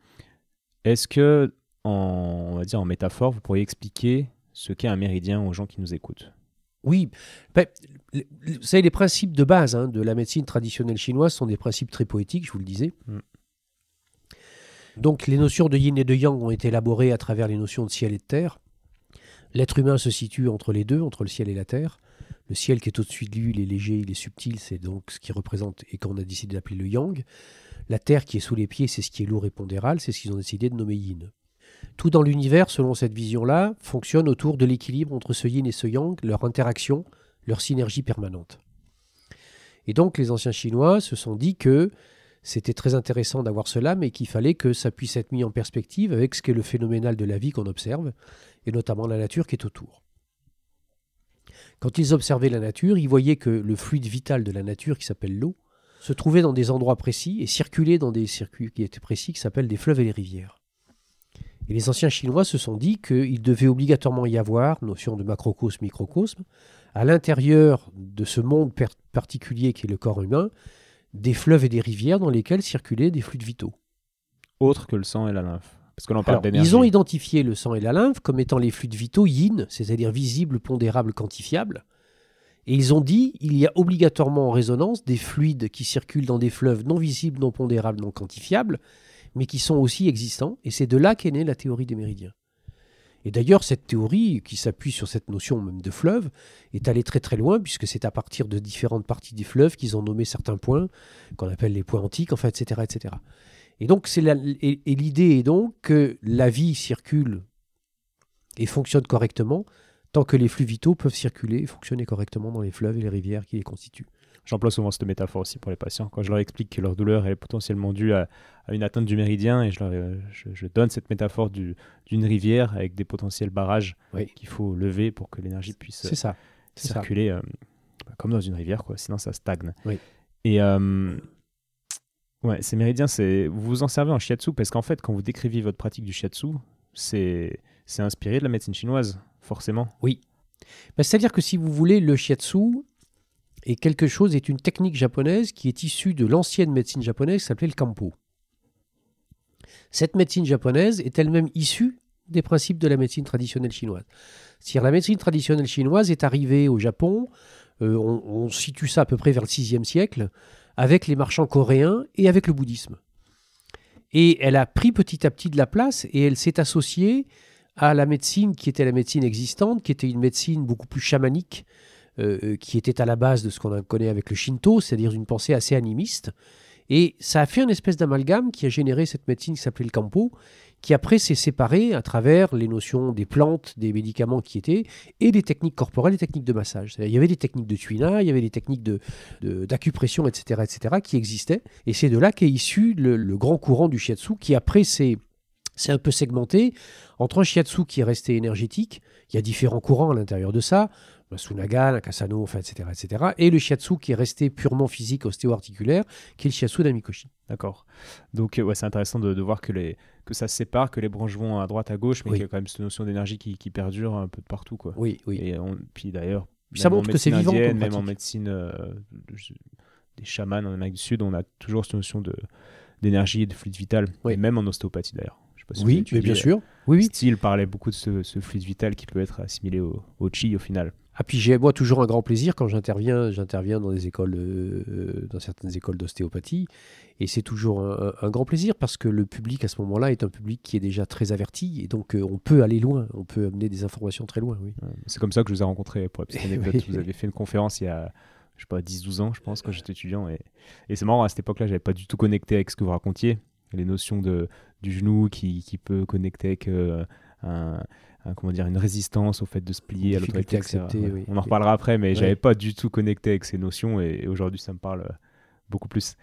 Est-ce que, en, on va dire en métaphore, vous pourriez expliquer ce qu'est un méridien aux gens qui nous écoutent? Oui, ben, vous savez, les principes de base hein, de la médecine traditionnelle chinoise sont des principes très poétiques, je vous le disais. Mm. Donc les notions de yin et de yang ont été élaborées à travers les notions de ciel et de terre. L'être humain se situe entre les deux, entre le ciel et la terre. Le ciel qui est au-dessus de lui, il est léger, il est subtil, c'est donc ce qui représente et qu'on a décidé d'appeler le yang. La terre qui est sous les pieds, c'est ce qui est lourd et pondéral, c'est ce qu'ils ont décidé de nommer yin. Tout dans l'univers, selon cette vision-là, fonctionne autour de l'équilibre entre ce yin et ce yang, leur interaction, leur synergie permanente. Et donc les anciens Chinois se sont dit que c'était très intéressant d'avoir cela, mais qu'il fallait que ça puisse être mis en perspective avec ce qu'est le phénoménal de la vie qu'on observe, et notamment la nature qui est autour. Quand ils observaient la nature, ils voyaient que le fluide vital de la nature, qui s'appelle l'eau, se trouvait dans des endroits précis et circulait dans des circuits qui étaient précis, qui s'appellent des fleuves et des rivières. Et les anciens Chinois se sont dit qu'il devait obligatoirement y avoir, notion de macrocosme, microcosme, à l'intérieur de ce monde particulier qui est le corps humain, des fleuves et des rivières dans lesquels circulaient des fluides vitaux. Autre que le sang et la lymphe Parce que l'on parle d'énergie. ils ont identifié le sang et la lymphe comme étant les fluides vitaux yin, c'est-à-dire visibles, pondérables, quantifiables. Et ils ont dit il y a obligatoirement en résonance des fluides qui circulent dans des fleuves non visibles, non pondérables, non quantifiables, mais qui sont aussi existants. Et c'est de là qu'est née la théorie des méridiens. Et d'ailleurs, cette théorie, qui s'appuie sur cette notion même de fleuve, est allée très très loin, puisque c'est à partir de différentes parties des fleuves qu'ils ont nommé certains points, qu'on appelle les points antiques, enfin, etc. etc. Et donc, c'est et l'idée est donc que la vie circule et fonctionne correctement tant que les flux vitaux peuvent circuler et fonctionner correctement dans les fleuves et les rivières qui les constituent. J'emploie souvent cette métaphore aussi pour les patients. Quand je leur explique que leur douleur est potentiellement due à, à une atteinte du méridien, et je, leur, euh, je, je donne cette métaphore du- d'une rivière avec des potentiels barrages Oui. qu'il faut lever pour que l'énergie puisse ça. ça. circuler euh, bah, comme dans une rivière, quoi. sinon ça stagne. Oui. Et euh, ouais, ces méridiens, vous vous en servez en shiatsu parce qu'en fait, quand vous décriviez votre pratique du shiatsu, c'est c'est inspiré de la médecine chinoise, forcément. Ben, C'est-à-dire que si vous voulez, le shiatsu est quelque chose, est une technique japonaise qui est issue de l'ancienne médecine japonaise qui s'appelait le kampo. Cette médecine japonaise est elle-même issue des principes de la médecine traditionnelle chinoise. C'est-à-dire la médecine traditionnelle chinoise est arrivée au Japon, euh, on, on situe ça à peu près vers le 6e siècle, avec les marchands coréens et avec le bouddhisme. Et elle a pris petit à petit de la place et elle s'est associée à la médecine qui était la médecine existante, qui était une médecine beaucoup plus chamanique, euh, qui était à la base de ce qu'on connaît avec le Shinto, c'est-à-dire une pensée assez animiste. Et ça a fait une espèce d'amalgame qui a généré cette médecine qui s'appelait le Kampo, qui après s'est séparée à travers les notions des plantes, des médicaments qui étaient, et des techniques corporelles, des techniques de massage. Il y avait des techniques de tuina, il y avait des techniques de- de- d'acupression, etc., etc., qui existaient. Et c'est de là qu'est issu le, le grand courant du shiatsu, qui après s'est un peu segmenté entre un shiatsu qui est resté énergétique, il y a différents courants à l'intérieur de ça, le Sunaga, le Kasano, enfin, etc., etc., et le shiatsu qui est resté purement physique, ostéo-articulaire, qui est le shiatsu d'Amikoshi. D'accord. Donc, ouais, c'est intéressant de, de voir que, les, que ça se sépare, que les branches vont à droite, à gauche, mais Oui. qu'il y a quand même cette notion d'énergie qui, qui perdure un peu de partout. Quoi. Oui, oui. Et on- puis d'ailleurs, ça montre que c'est vivant indienne, Même en médecine euh, des chamans en Amérique du Sud, on a toujours cette notion d'énergie et de fluide vital. Oui. Et même en ostéopathie d'ailleurs. Si Oui, mais bien sûr. Oui, oui. Style parlait beaucoup de ce, ce fluide vital qui peut être assimilé au, au chi au final. Ah, puis j'ai moi toujours un grand plaisir quand j'interviens, j'interviens dans des écoles, euh, dans certaines écoles d'ostéopathie, et c'est toujours un, un grand plaisir parce que le public à ce moment-là est un public qui est déjà très averti, et donc euh, on peut aller loin, on peut amener des informations très loin, oui. Euh, C'est comme ça que je vous ai rencontré pour la petite [LAUGHS] anecdote. Oui. Vous avez fait une conférence il y a, je sais pas, 10-12 ans, je pense, quand j'étais étudiant. Et, et c'est marrant, à cette époque-là, j'avais pas du tout connecté avec ce que vous racontiez. Les notions de, du genou qui, qui peut connecter avec euh, un- comment dire, une résistance au fait de se plier à l'autorité, oui. On en reparlera après, mais Ouais. j'avais pas du tout connecté avec ces notions et, aujourd'hui, ça me parle euh, beaucoup plus.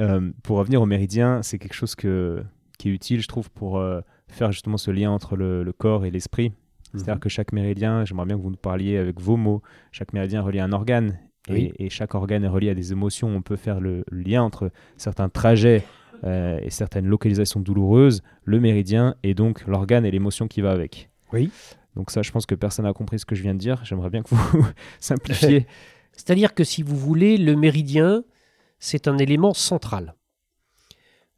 Euh, pour revenir au méridien, c'est quelque chose que, qui est utile, je trouve, pour euh, faire justement ce lien entre le, le corps et l'esprit. C'est-à-dire Mhm. que chaque méridien, j'aimerais bien que vous nous parliez avec vos mots, chaque méridien relie à un organe. Et, Oui. et chaque organe est relié à des émotions. On peut faire le lien entre certains trajets euh, et certaines localisations douloureuses, le méridien et donc l'organe et l'émotion qui va avec. Oui. Donc ça, je pense que personne n'a compris ce que je viens de dire. J'aimerais bien que vous [LAUGHS] simplifiez. [LAUGHS] C'est-à-dire que si vous voulez, le méridien, c'est un élément central.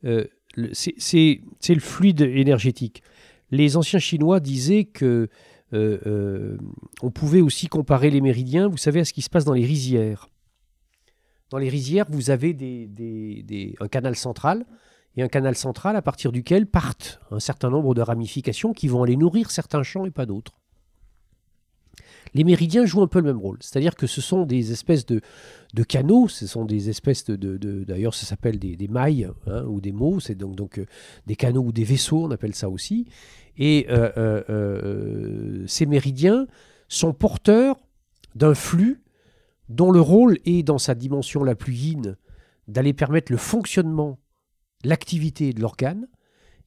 Euh, c'est- le fluide énergétique. Les anciens Chinois disaient que euh, euh, on pouvait aussi comparer les méridiens, vous savez, à ce qui se passe dans les rizières. Dans les rizières, vous avez des- des- des- un canal central et un canal central à partir duquel partent un certain nombre de ramifications qui vont aller nourrir certains champs et pas d'autres. Les méridiens jouent un peu le même rôle, c'est-à-dire que ce sont des espèces de, canaux, ce sont des espèces de, d'ailleurs ça s'appelle des, mailles hein, ou des mots, c'est donc, euh, des canaux ou des vaisseaux, on appelle ça aussi. Et euh, euh, ces méridiens sont porteurs d'un flux dont le rôle est, dans sa dimension la plus yin, d'aller permettre le fonctionnement, l'activité de l'organe,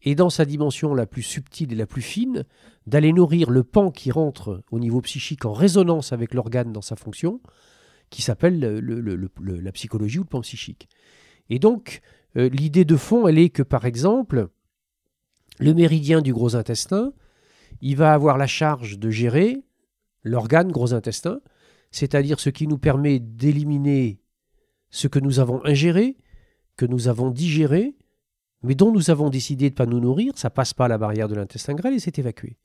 et dans sa dimension la plus subtile et la plus fine, d'aller nourrir le pan qui rentre au niveau psychique en résonance avec l'organe dans sa fonction, qui s'appelle le- le- le- le- la psychologie ou le pan psychique. Et donc, euh, l'idée de fond, elle est que, par exemple, le méridien du gros intestin, il va avoir la charge de gérer l'organe gros intestin, c'est-à-dire ce qui nous permet d'éliminer ce que nous avons ingéré, que nous avons digéré, mais dont nous avons décidé de ne pas nous nourrir, ça passe pas la barrière de l'intestin grêle et c'est évacué.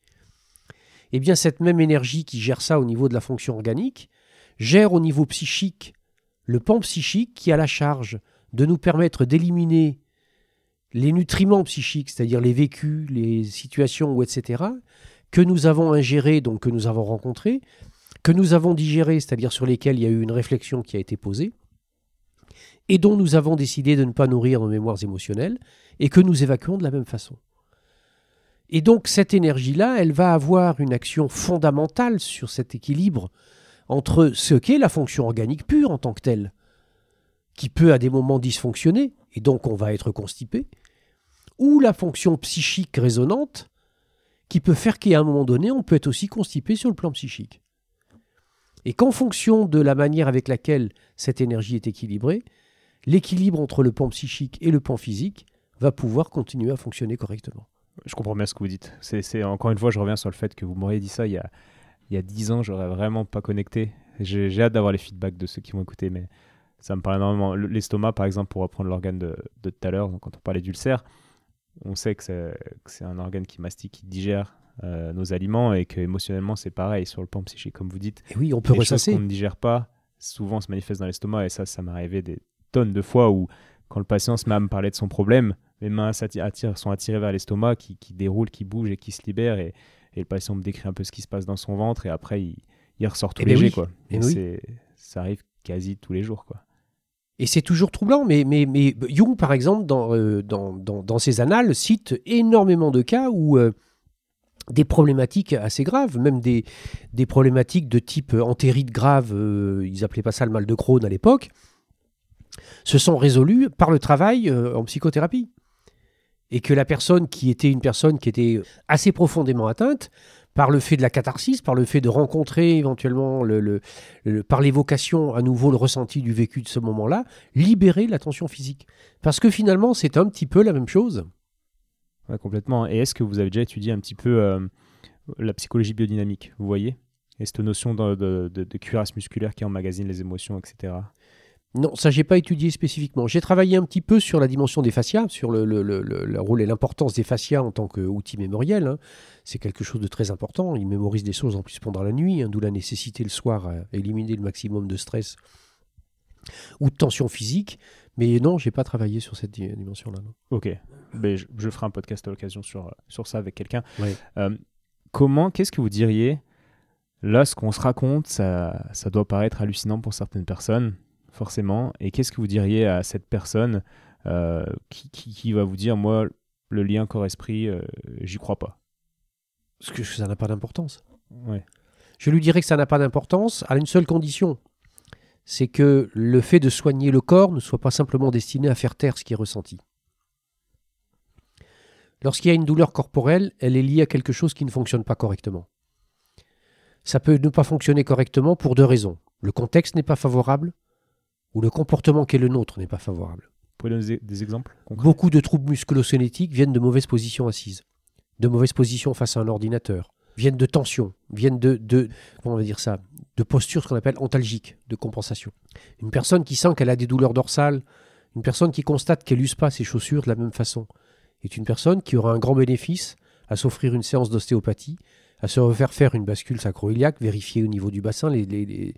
Eh bien, cette même énergie qui gère ça au niveau de la fonction organique, gère au niveau psychique le pan psychique qui a la charge de nous permettre d'éliminer les nutriments psychiques, c'est-à-dire les vécus, les situations, ou etc., que nous avons ingérés, donc que nous avons rencontrés, que nous avons digérés, c'est-à-dire sur lesquels il y a eu une réflexion qui a été posée, et dont nous avons décidé de ne pas nourrir nos mémoires émotionnelles, et que nous évacuons de la même façon. Et donc cette énergie-là, elle va avoir une action fondamentale sur cet équilibre entre ce qu'est la fonction organique pure en tant que telle, qui peut à des moments dysfonctionner, et donc on va être constipé, ou la fonction psychique résonante, qui peut faire qu'à un moment donné, on peut être aussi constipé sur le plan psychique. Et qu'en fonction de la manière avec laquelle cette énergie est équilibrée, l'équilibre entre le pan psychique et le pan physique va pouvoir continuer à fonctionner correctement. Je comprends bien ce que vous dites. C'est, encore une fois, je reviens sur le fait que vous m'auriez dit ça il y a, il y a 10 ans, j'aurais vraiment pas connecté. J'ai, j'ai hâte d'avoir les feedbacks de ceux qui vont écouter, mais ça me parle énormément. Le- L'estomac, par exemple, pour reprendre l'organe de, de tout à l'heure, quand on parlait d'ulcère, on sait que c'est, que c'est un organe qui mastique, qui digère euh, nos aliments et que émotionnellement c'est pareil sur le plan psychique, comme vous dites. Et oui, on peut les ressasser. qu'on ne digère pas souvent se manifestent dans l'estomac et ça, ça m'est arrivé des tonnes de fois où quand le patient se met à me parler de son problème, mes mains attirent- sont attirées vers l'estomac qui, qui déroule, qui bouge et qui se libère et, et le patient me décrit un peu ce qui se passe dans son ventre et après il, il ressort tout Eh ben léger oui. quoi. Eh oui. ça arrive quasi tous les jours quoi. Et c'est toujours troublant, mais, mais, mais Jung, par exemple, dans, euh, dans, dans, dans ses annales, cite énormément de cas où euh, des problématiques assez graves, même des, des problématiques de type entérite grave, euh, ils appelaient pas ça le mal de Crohn à l'époque, se sont résolues par le travail euh, en psychothérapie. Et que la personne qui était une personne qui était assez profondément atteinte, par le fait de la catharsis, par le fait de rencontrer éventuellement, le, le- par l'évocation à nouveau le ressenti du vécu de ce moment-là, libérer la tension physique. Parce que finalement, c'est un petit peu la même chose. Ouais, complètement. Et est-ce que vous avez déjà étudié un petit peu euh, la psychologie biodynamique Vous voyez? Et cette notion de- de cuirasse musculaire qui emmagasine les émotions, etc. Non, ça, j'ai pas étudié spécifiquement. J'ai travaillé un petit peu sur la dimension des fascias, sur le, le- le- le- le rôle et l'importance des fascias en tant qu'outil mémoriel. hein. C'est quelque chose de très important. Ils mémorisent des choses en plus pendant la nuit, hein, d'où la nécessité le soir à éliminer le maximum de stress ou de tension physique. Mais non, j'ai pas travaillé sur cette di- dimension-là. Ok, Ben, je, je ferai un podcast à l'occasion sur, sur ça avec quelqu'un. Ouais. Euh, comment, qu'est-ce que vous diriez Là, ce qu'on se raconte, ça, ça doit paraître hallucinant pour certaines personnes, forcément. Et qu'est-ce que vous diriez à cette personne euh, qui, qui- qui va vous dire, moi, le lien corps-esprit, euh, j'y crois pas? Parce que ça n'a pas d'importance. Ouais. Je lui dirais que ça n'a pas d'importance à une seule condition. C'est que le fait de soigner le corps ne soit pas simplement destiné à faire taire ce qui est ressenti. Lorsqu'il y a une douleur corporelle, elle est liée à quelque chose qui ne fonctionne pas correctement. Ça peut ne pas fonctionner correctement pour deux raisons. Le contexte n'est pas favorable ou le comportement qui est le nôtre n'est pas favorable. Vous pouvez donner des, des exemples concrets? Beaucoup de troubles musculo-squelettiques viennent de mauvaises positions assises, de mauvaises positions face à un ordinateur, viennent de tensions, viennent de, de comment on va dire ça, de postures ce qu'on appelle antalgiques, de compensation. Une personne qui sent qu'elle a des douleurs dorsales, une personne qui constate qu'elle n'use pas ses chaussures de la même façon, est une personne qui aura un grand bénéfice à s'offrir une séance d'ostéopathie, à se refaire faire une bascule sacro-iliaque, vérifier au niveau du bassin. Les, les- les-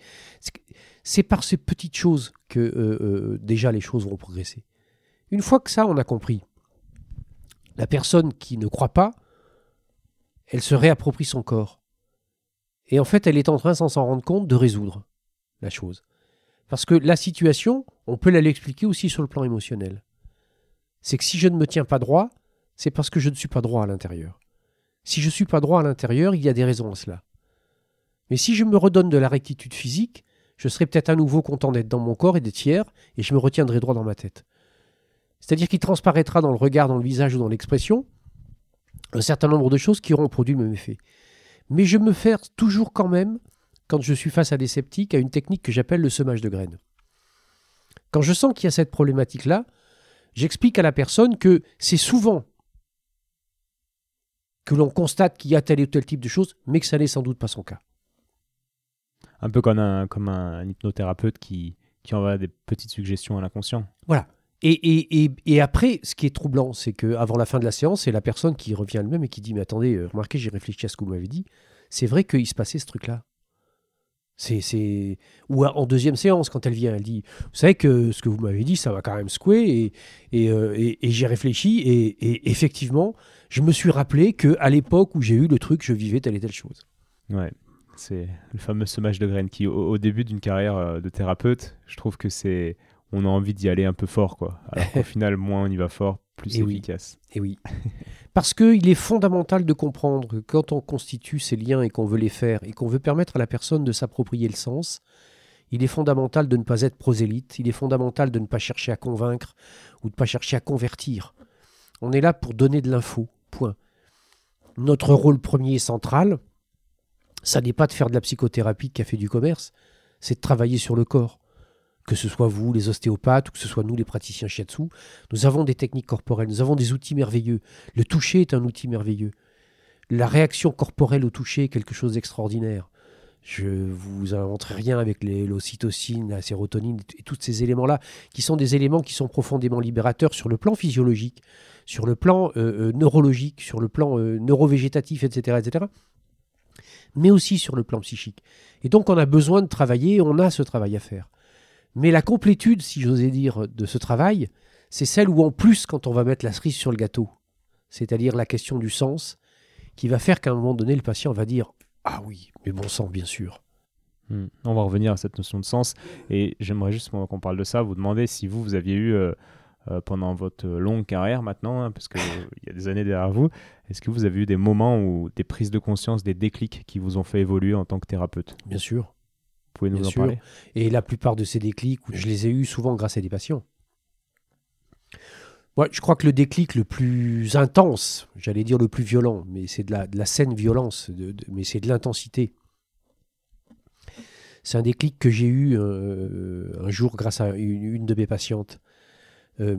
c'est- par ces petites choses que euh, euh, déjà les choses vont progresser. Une fois que ça, on a compris, la personne qui ne croit pas, elle se réapproprie son corps. Et en fait, elle est en train, sans s'en rendre compte, de résoudre la chose. Parce que la situation, on peut l'expliquer aussi sur le plan émotionnel. C'est que si je ne me tiens pas droit, c'est parce que je ne suis pas droit à l'intérieur. Si je ne suis pas droit à l'intérieur, il y a des raisons à cela. Mais si je me redonne de la rectitude physique, je serai peut-être à nouveau content d'être dans mon corps et d'être fier, et je me retiendrai droit dans ma tête. C'est-à-dire qu'il transparaîtra dans le regard, dans le visage ou dans l'expression un certain nombre de choses qui auront produit le même effet. Mais je me fais toujours quand même, quand je suis face à des sceptiques, à une technique que j'appelle le semage de graines. Quand je sens qu'il y a cette problématique-là, j'explique à la personne que c'est souvent que l'on constate qu'il y a tel et tel type de choses, mais que ça n'est sans doute pas son cas. Un peu comme un, comme un hypnothérapeute qui, qui envoie des petites suggestions à l'inconscient. Et, et, et, et après, ce qui est troublant, c'est qu'avant la fin de la séance, c'est la personne qui revient elle-même et qui dit Mais attendez, euh, remarquez, j'ai réfléchi à ce que vous m'avez dit. C'est vrai qu'il se passait ce truc-là. C'est, c'est... Ou en deuxième séance, quand elle vient, elle dit Vous savez que ce que vous m'avez dit, ça va quand même secouer. Et, et, euh, et- et j'ai réfléchi. Et, et effectivement, je me suis rappelé qu'à l'époque où j'ai eu le truc, je vivais telle et telle chose. Ouais, c'est le fameux semage de graines qui, au, au début d'une carrière euh, de thérapeute, je trouve que c'est. On a envie d'y aller un peu fort, quoi. Alors qu'au [LAUGHS] final, moins on y va fort, plus Et oui. efficace. Et oui. [LAUGHS] Parce qu'il est fondamental de comprendre que quand on constitue ces liens et qu'on veut les faire et qu'on veut permettre à la personne de s'approprier le sens, il est fondamental de ne pas être prosélyte, il est fondamental de ne pas chercher à convaincre ou de ne pas chercher à convertir. On est là pour donner de l'info, point. Notre rôle premier et central, ça n'est pas de faire de la psychothérapie de café du commerce, c'est de travailler sur le corps. Que ce soit vous, les ostéopathes, ou que ce soit nous, les praticiens shiatsu, nous avons des techniques corporelles, nous avons des outils merveilleux. Le toucher est un outil merveilleux. La réaction corporelle au toucher est quelque chose d'extraordinaire. Je vous inventerai rien avec l'ocytocine, la sérotonine et tous ces éléments-là, qui sont des éléments qui sont profondément libérateurs sur le plan physiologique, sur le plan euh, euh, neurologique, sur le plan euh, neurovégétatif, etc., etc., mais aussi sur le plan psychique. Et donc on a besoin de travailler, on a ce travail à faire. Mais la complétude, si j'osais dire, de ce travail, c'est celle où en plus, quand on va mettre la cerise sur le gâteau, c'est-à-dire la question du sens, qui va faire qu'à un moment donné, le patient va dire Ah oui, mais bon sang, bien sûr. Hmm. On va revenir à cette notion de sens. Et j'aimerais juste, qu'on parle de ça, vous demander si vous, vous aviez eu, euh, pendant votre longue carrière maintenant, hein, parce qu'il y a des années derrière vous, est-ce que vous avez eu des moments ou des prises de conscience, des déclics qui vous ont fait évoluer en tant que thérapeute? Bien sûr. Vous pouvez nous Bien en sûr. parler? Et la plupart de ces déclics, je les ai eus souvent grâce à des patients. Moi, je crois que le déclic le plus intense, j'allais dire le plus violent, mais c'est de la, de la saine violence, de- de- mais c'est de l'intensité. C'est un déclic que j'ai eu euh, un jour grâce à une, une de mes patientes. Euh,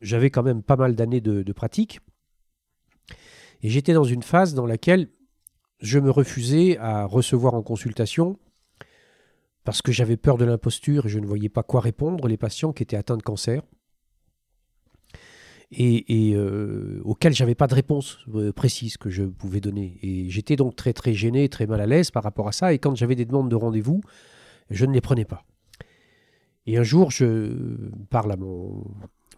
J'avais quand même pas mal d'années de, pratique. Et j'étais dans une phase dans laquelle je me refusais à recevoir en consultation parce que j'avais peur de l'imposture et je ne voyais pas quoi répondre, les patients qui étaient atteints de cancer et, euh, auxquels j'avais pas de réponse euh, précise que je pouvais donner. Et j'étais donc très très gêné, très mal à l'aise par rapport à ça. Et quand j'avais des demandes de rendez-vous, je ne les prenais pas. Et un jour, je parle à mon,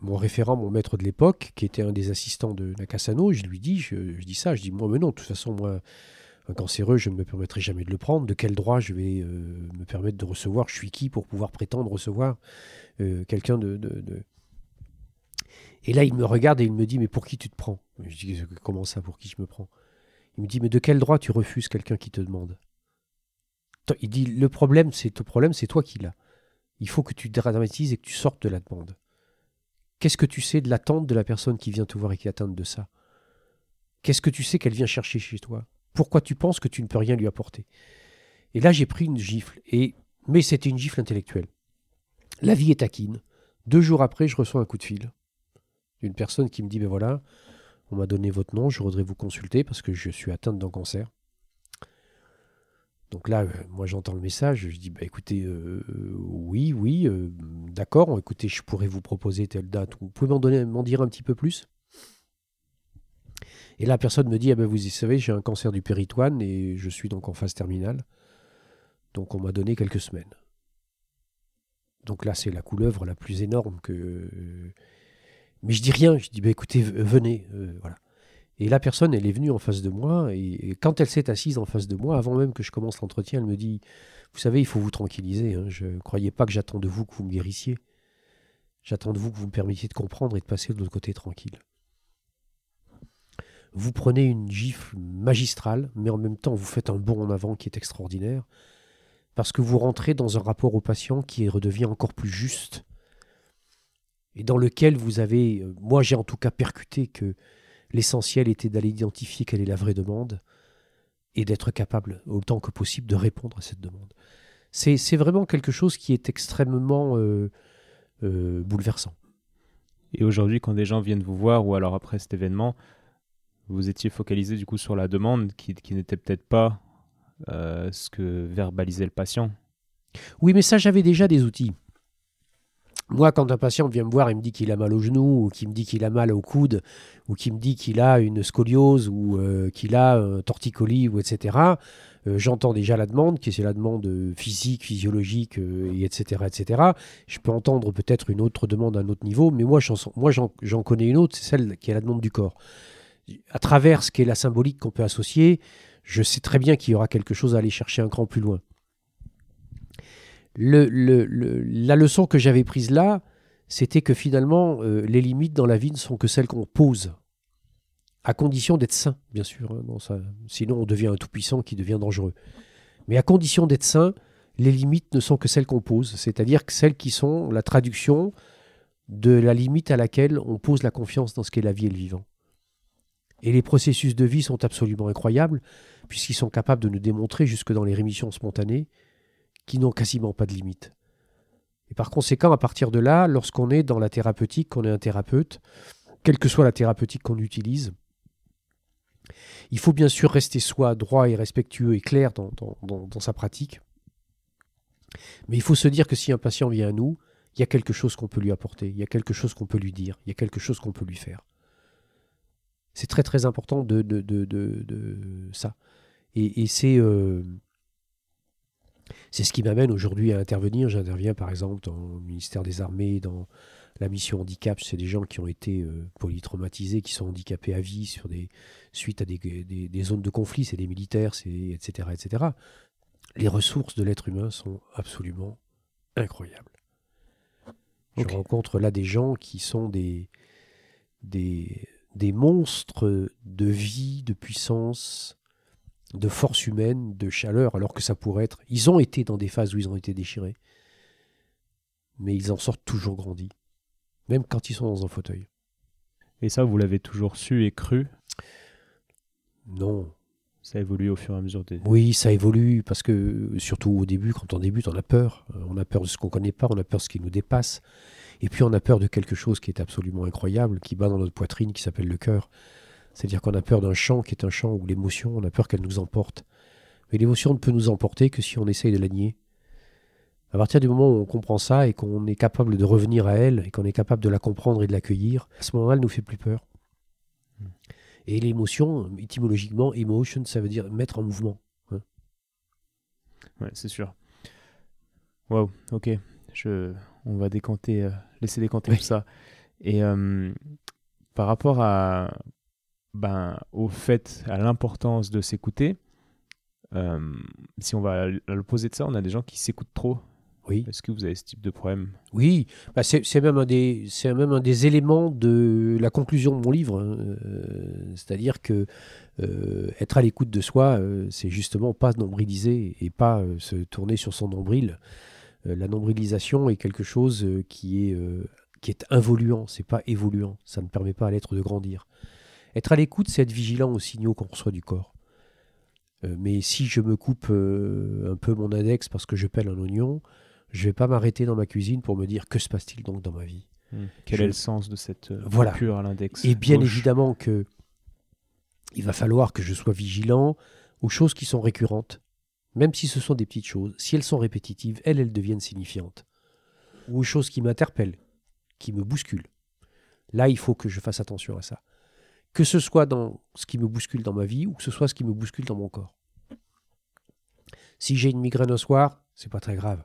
mon référent, mon maître de l'époque, qui était un des assistants de Nakassano, je lui dis, je, dis ça, je dis moi, mais non, de toute façon, moi, un cancéreux, je ne me permettrai jamais de le prendre. De quel droit je vais euh, me permettre de recevoir? Je suis qui pour pouvoir prétendre recevoir quelqu'un de, et là, il me regarde et il me dit, mais pour qui tu te prends? Je dis, comment ça, pour qui je me prends? Il me dit, mais de quel droit tu refuses quelqu'un qui te demande? Il dit, le problème, c'est ton problème, c'est toi qui l'as. Il faut que tu dramatises et que tu sortes de la demande. Qu'est-ce que tu sais de l'attente de la personne qui vient te voir et qui est atteinte de ça? Qu'est-ce que tu sais qu'elle vient chercher chez toi? Pourquoi tu penses que tu ne peux rien lui apporter? Et là, j'ai pris une gifle, et mais c'était une gifle intellectuelle. La vie est taquine. Deux jours après, je reçois un coup de fil d'une personne qui me dit, ben voilà, on m'a donné votre nom, je voudrais vous consulter parce que je suis atteinte d'un cancer. Donc là, euh, moi j'entends le message, je dis, bah, écoutez, euh, oui, oui, euh, d'accord, écoutez, je pourrais vous proposer telle date, vous pouvez m'en, dire un petit peu plus? Et la personne me dit, ah ben, vous savez, j'ai un cancer du péritoine et je suis donc en phase terminale. Donc on m'a donné quelques semaines. Donc là, c'est la couleuvre la plus énorme que, mais je dis rien, je dis, bah, écoutez, venez. Euh, voilà. Et la personne, elle est venue en face de moi, et, quand elle s'est assise en face de moi, avant même que je commence l'entretien, elle me dit, vous savez, il faut vous tranquilliser, hein, je ne croyais pas que j'attends de vous que vous me guérissiez. J'attends de vous que vous me permettiez de comprendre et de passer de l'autre côté tranquille. Vous prenez une gifle magistrale, mais en même temps, vous faites un bond en avant qui est extraordinaire, parce que vous rentrez dans un rapport au patient qui redevient encore plus juste, et dans lequel vous avez, euh, moi j'ai en tout cas percuté que l'essentiel était d'aller identifier quelle est la vraie demande et d'être capable autant que possible de répondre à cette demande. C'est vraiment quelque chose qui est extrêmement euh, euh, bouleversant. Et aujourd'hui, quand des gens viennent vous voir, ou alors après cet événement, vous étiez focalisé du coup sur la demande qui, qui n'était peut-être pas ce que verbalisait le patient. Oui, mais ça, j'avais déjà des outils. Moi, quand un patient vient me voir et me dit qu'il a mal au genou, ou qu'il me dit qu'il a mal au coude, ou qu'il me dit qu'il a une scoliose, ou euh, qu'il a un torticolis, ou etc., euh, j'entends déjà la demande, qui est la demande physique, physiologique, euh, et etc., etc. Je peux entendre peut-être une autre demande à un autre niveau, mais moi, j'en connais une autre, c'est celle qui est la demande du corps. À travers ce qui est la symbolique qu'on peut associer, je sais très bien qu'il y aura quelque chose à aller chercher un cran plus loin la leçon que j'avais prise là, c'était que finalement, euh, les limites dans la vie ne sont que celles qu'on pose, à condition d'être sain, bien sûr. Hein, sinon, on devient un tout-puissant qui devient dangereux. Mais à condition d'être sain, les limites ne sont que celles qu'on pose, c'est-à-dire que celles qui sont la traduction de la limite à laquelle on pose la confiance dans ce qu'est la vie et le vivant. Et les processus de vie sont absolument incroyables, puisqu'ils sont capables de nous démontrer, jusque dans les rémissions spontanées, qui n'ont quasiment pas de limite. Et par conséquent, à partir de là, lorsqu'on est dans la thérapeutique, qu'on est un thérapeute, quelle que soit la thérapeutique qu'on utilise, il faut bien sûr rester soi droit et respectueux et clair dans, sa pratique. Mais il faut se dire que si un patient vient à nous, il y a quelque chose qu'on peut lui apporter, il y a quelque chose qu'on peut lui dire, il y a quelque chose qu'on peut lui faire. C'est très très important de, ça. Et, et c'est euh, c'est ce qui m'amène aujourd'hui à intervenir. J'interviens par exemple dans le ministère des Armées, dans la mission handicap. C'est des gens qui ont été euh, polytraumatisés, qui sont handicapés à vie sur des, suite à des, zones de conflit. C'est des militaires, etc., etc. Les ressources de l'être humain sont absolument incroyables. Je rencontre là des gens qui sont des, des, des monstres de vie, de puissance, de force humaine, de chaleur, alors que ça pourrait être... Ils ont été dans des phases où ils ont été déchirés, mais ils en sortent toujours grandis, même quand ils sont dans un fauteuil. Et ça, vous l'avez toujours su et cru? Non. Ça évolue au fur et à mesure des... Oui, ça évolue, parce que surtout au début, quand on débute, on a peur. On a peur de ce qu'on ne connaît pas, on a peur de ce qui nous dépasse. Et puis on a peur de quelque chose qui est absolument incroyable, qui bat dans notre poitrine, qui s'appelle le cœur. C'est-à-dire qu'on a peur d'un chant qui est un chant où l'émotion, on a peur qu'elle nous emporte. Mais l'émotion ne peut nous emporter que si on essaye de la nier. À partir du moment où on comprend ça et qu'on est capable de revenir à elle et qu'on est capable de la comprendre et de l'accueillir, à ce moment-là, elle nous fait plus peur. Et l'émotion, étymologiquement, emotion, ça veut dire mettre en mouvement. hein. Ouais, c'est sûr. Wow, ok. Je... On va décanter, euh, laisser décanter Oui. tout ça. Et euh, par rapport à, ben, au fait, à l'importance de s'écouter, euh, si on va à l'opposé de ça, on a des gens qui s'écoutent trop. Oui. Est-ce que vous avez ce type de problème? Oui, bah, c'est même, un des- c'est même un des éléments de la conclusion de mon livre. hein. Euh, C'est-à-dire que euh, être à l'écoute de soi, c'est justement pas nombriliser et pas se tourner sur son nombril. La nombrilisation est quelque chose qui est, qui est involuant, c'est pas évoluant. Ça ne permet pas à l'être de grandir. Être à l'écoute, c'est être vigilant aux signaux qu'on reçoit du corps. Euh, mais si je me coupe euh, un peu mon index parce que je pèle un oignon, je vais pas m'arrêter dans ma cuisine pour me dire que se passe-t-il donc dans ma vie. Quel Je- est le sens de cette euh, Voilà. coupure à l'index Et bien gauche évidemment que il va falloir que je sois vigilant aux choses qui sont récurrentes, même si ce sont des petites choses. Si elles sont répétitives, elles, elles deviennent signifiantes. Ou aux choses qui m'interpellent, qui me bousculent. Là, il faut que je fasse attention à ça. Que ce soit dans ce qui me bouscule dans ma vie ou que ce soit ce qui me bouscule dans mon corps. Si j'ai une migraine un soir, c'est pas très grave.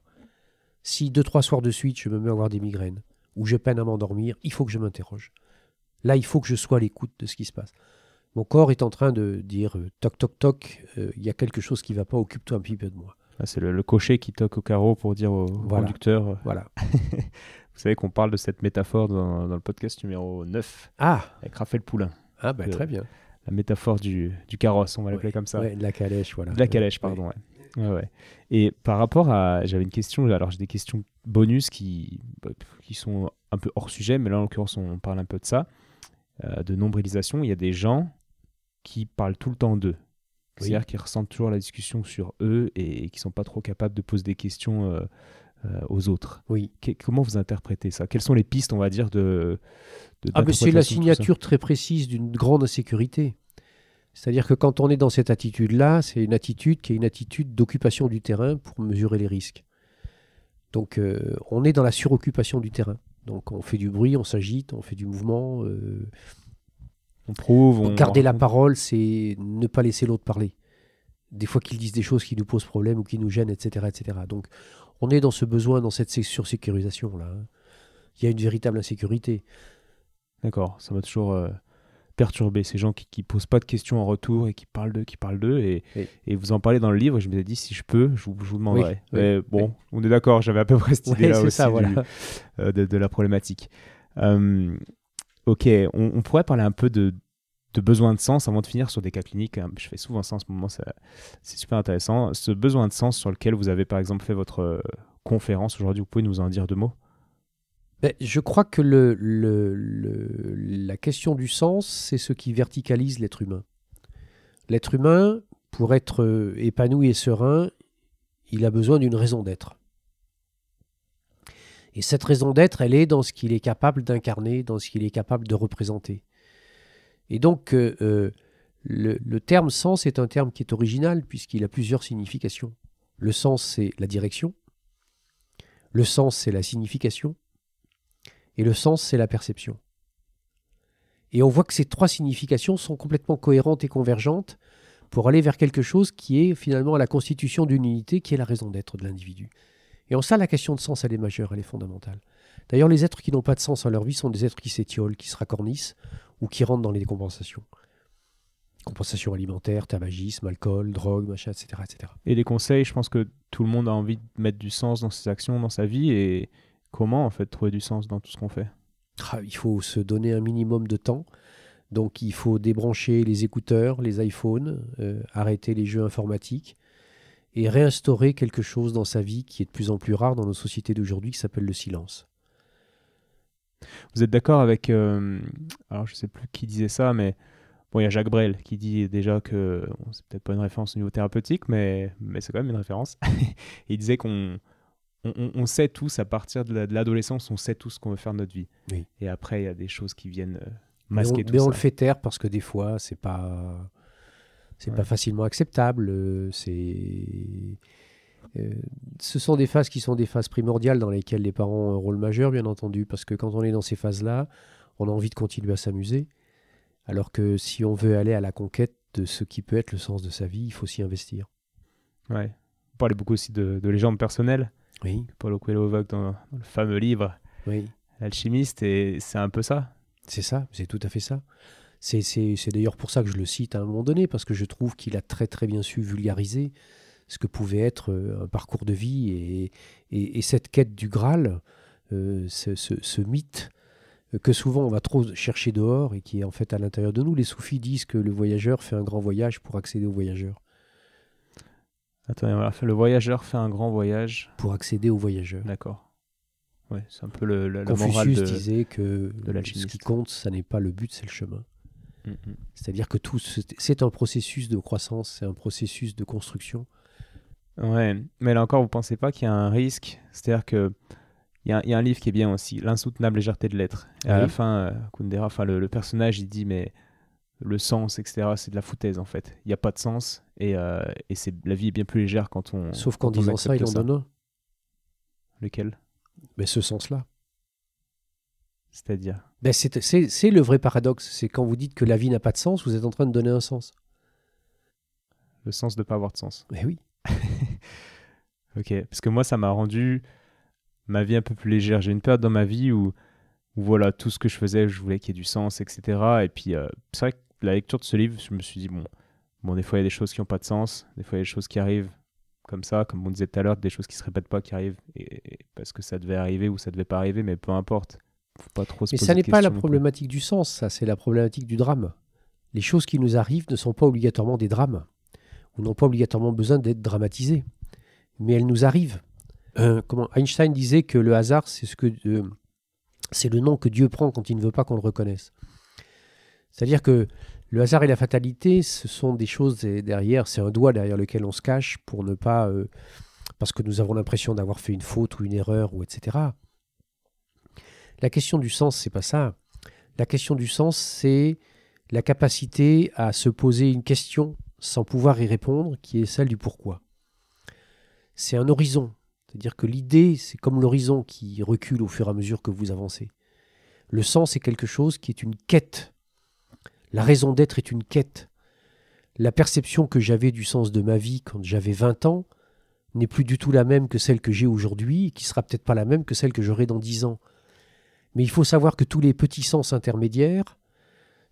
Si deux, trois soirs de suite, je me mets à avoir des migraines ou je peine à m'endormir, il faut que je m'interroge. Là, il faut que je sois à l'écoute de ce qui se passe. Mon corps est en train de dire euh, toc toc toc, euh, il y a quelque chose qui va pas, occupe-toi un petit peu de moi. Ah, c'est le, le cocher qui toque au carreau pour dire au Voilà. conducteur. euh, Voilà. [LAUGHS] Vous savez qu'on parle de cette métaphore dans, dans le podcast numéro 9 Ah, avec Raphaël Poulain. Ah Euh, très bien. La métaphore du, du carrosse, on va l'appeler comme ça. Ouais, de la calèche, voilà. De la calèche, pardon. ouais. Ouais. Et par rapport à. J'avais une question, alors j'ai des questions bonus qui, bah, qui sont un peu hors sujet, mais là en l'occurrence on parle un peu de ça, euh, de nombrilisation. Il y a des gens qui parlent tout le temps d'eux. Oui. C'est-à-dire qu'ils ressentent toujours la discussion sur eux et, qui sont pas trop capables de poser des questions euh, aux autres. Oui. Que- comment vous interprétez ça? Quelles sont les pistes, on va dire, de. de Ah, mais c'est la signature très précise d'une grande insécurité. C'est-à-dire que quand on est dans cette attitude-là, c'est une attitude qui est une attitude d'occupation du terrain pour mesurer les risques. Donc euh, on est dans la suroccupation du terrain. Donc on fait du bruit, on s'agite, on fait du mouvement. euh, On prouve, on. garder la parole, c'est ne pas laisser l'autre parler. Des fois qu'ils disent des choses qui nous posent problème ou qui nous gênent, etc. etc. Donc on est dans ce besoin, dans cette sé- sursécurisation-là. hein. Il y a une véritable insécurité. D'accord, ça m'a toujours euh, perturbé, ces gens qui, qui posent pas de questions en retour et qui parlent d'eux, qui parlent d'eux. Et, Oui. et vous en parlez dans le livre, je me suis dit, si je peux, je vous, je vous demanderai. Oui, bon, on est d'accord, j'avais à peu près cette idée-là c'est aussi ça, du- voilà. euh, de, de la problématique. Euh, ok, on, on pourrait parler un peu de, de besoin de sens avant de finir sur des cas cliniques. hein. Je fais souvent ça en ce moment, c'est super intéressant. Ce besoin de sens sur lequel vous avez par exemple fait votre euh, conférence aujourd'hui, vous pouvez nous en dire deux mots? Ben, je crois que la question du sens, c'est ce qui verticalise l'être humain. L'être humain, pour être euh, épanoui et serein, il a besoin d'une raison d'être. Et cette raison d'être, elle est dans ce qu'il est capable d'incarner, dans ce qu'il est capable de représenter. Et donc, euh, euh, le, terme sens est un terme qui est original puisqu'il a plusieurs significations. Le sens, c'est la direction. Le sens, c'est la signification. Et le sens, c'est la perception. Et on voit que ces trois significations sont complètement cohérentes et convergentes pour aller vers quelque chose qui est finalement la constitution d'une unité qui est la raison d'être de l'individu. Et en ça, la question de sens, elle est majeure, elle est fondamentale. D'ailleurs, les êtres qui n'ont pas de sens à leur vie sont des êtres qui s'étiolent, qui se racornissent ou qui rentrent dans les compensations. Compensation alimentaire, tabagisme, alcool, drogue, machin, etc., etc. Et les conseils, je pense que tout le monde a envie de mettre du sens dans ses actions, dans sa vie. Et comment, en fait, trouver du sens dans tout ce qu'on fait? Ah, il faut se donner un minimum de temps. Donc il faut débrancher les écouteurs, les iPhones, euh, arrêter les jeux informatiques et réinstaurer quelque chose dans sa vie qui est de plus en plus rare dans nos sociétés d'aujourd'hui qui s'appelle le silence. Vous êtes d'accord avec. euh, alors, je sais plus qui disait ça, mais. Bon, il y a Jacques Brel qui dit déjà que. Bon, c'est peut-être pas une référence au niveau thérapeutique, mais, mais c'est quand même une référence. [LAUGHS] il disait qu'on. On, on- sait tous, à partir de la- de l'adolescence, on sait tous ce qu'on veut faire de notre vie. Oui. Et après, il y a des choses qui viennent euh, Mais on, masquer tout mais on ça. le fait taire parce que des fois c'est pas c'est Ouais. pas facilement acceptable. euh, C'est ce sont des phases qui sont des phases primordiales dans lesquelles les parents ont un rôle majeur, bien entendu, parce que quand on est dans ces phases-là, on a envie de continuer à s'amuser, alors que si on veut aller à la conquête de ce qui peut être le sens de sa vie, il faut s'y investir. Ouais. Vous parlez beaucoup aussi de, de légendes personnelles. Oui. Paulo Coelho évoque dans, dans le fameux livre Oui. L'alchimiste, et c'est un peu ça. C'est ça, c'est tout à fait ça. C'est, c'est, c'est d'ailleurs pour ça que je le cite à un moment donné, parce que je trouve qu'il a très très bien su vulgariser ce que pouvait être euh, un parcours de vie et, et, et cette quête du Graal, euh, ce, ce- ce mythe euh, que souvent on va trop chercher dehors et qui est en fait à l'intérieur de nous. Les soufis disent que le voyageur fait un grand voyage pour accéder au voyageur. Attendez, voilà. Le voyageur fait un grand voyage. Pour accéder au voyageur. D'accord. Ouais, c'est un peu le, morale Confucius de... disait que ce qui compte, ça n'est pas le but, c'est le chemin. Mm, mm. C'est-à-dire que tout, c'est un processus de croissance, c'est un processus de construction. Ouais, mais là encore, vous pensez pas qu'il y a un risque? C'est-à-dire que il y, a- il y a un livre qui est bien aussi, L'insoutenable légèreté de l'être. Et à Oui. la fin, euh, Kundera, enfin le, le personnage, il dit mais le sens, etc. C'est de la foutaise en fait. Il n'y a pas de sens et, euh, et c'est la vie est bien plus légère quand on. Sauf qu'en disant ça, il en donne un. Lequel? Mais ce sens-là. C'est-à-dire? Ben c'est le vrai paradoxe. C'est quand vous dites que la vie n'a pas de sens, vous êtes en train de donner un sens. le sens de pas avoir de sens. Mais oui. [LAUGHS] Ok, parce que moi, ça m'a rendu ma vie un peu plus légère. J'ai une période dans ma vie où, où voilà, tout ce que je faisais, je voulais qu'il y ait du sens, etc. Et puis, euh, c'est vrai que la lecture de ce livre, je me suis dit, bon, bon des fois, il y a des choses qui n'ont pas de sens, des fois, il y a des choses qui arrivent comme ça, comme on disait tout à l'heure, des choses qui se répètent pas, qui arrivent et, et parce que ça devait arriver ou ça devait pas arriver, mais peu importe. Faut pas trop se Mais poser ça n'est pas la problématique du sens, ça, c'est la problématique du drame. Les choses qui nous arrivent ne sont pas obligatoirement des drames, ou n'ont pas obligatoirement besoin d'être dramatisées, mais elles nous arrivent. Euh, Einstein disait que le hasard, c'est ce euh, le nom que Dieu prend quand il ne veut pas qu'on le reconnaisse. C'est-à-dire que le hasard et la fatalité, ce sont des choses derrière, c'est un doigt derrière lequel on se cache pour ne pas, euh, parce que nous avons l'impression d'avoir fait une faute ou une erreur ou etc. La question du sens, c'est pas ça. La question du sens, c'est la capacité à se poser une question sans pouvoir y répondre, qui est celle du pourquoi. C'est un horizon. C'est-à-dire que l'idée, c'est comme l'horizon qui recule au fur et à mesure que vous avancez. Le sens est quelque chose qui est une quête. La raison d'être est une quête. La perception que j'avais du sens de ma vie quand j'avais 20 ans n'est plus du tout la même que celle que j'ai aujourd'hui, et qui sera peut-être pas la même que celle que j'aurai dans 10 ans. Mais il faut savoir que tous les petits sens intermédiaires,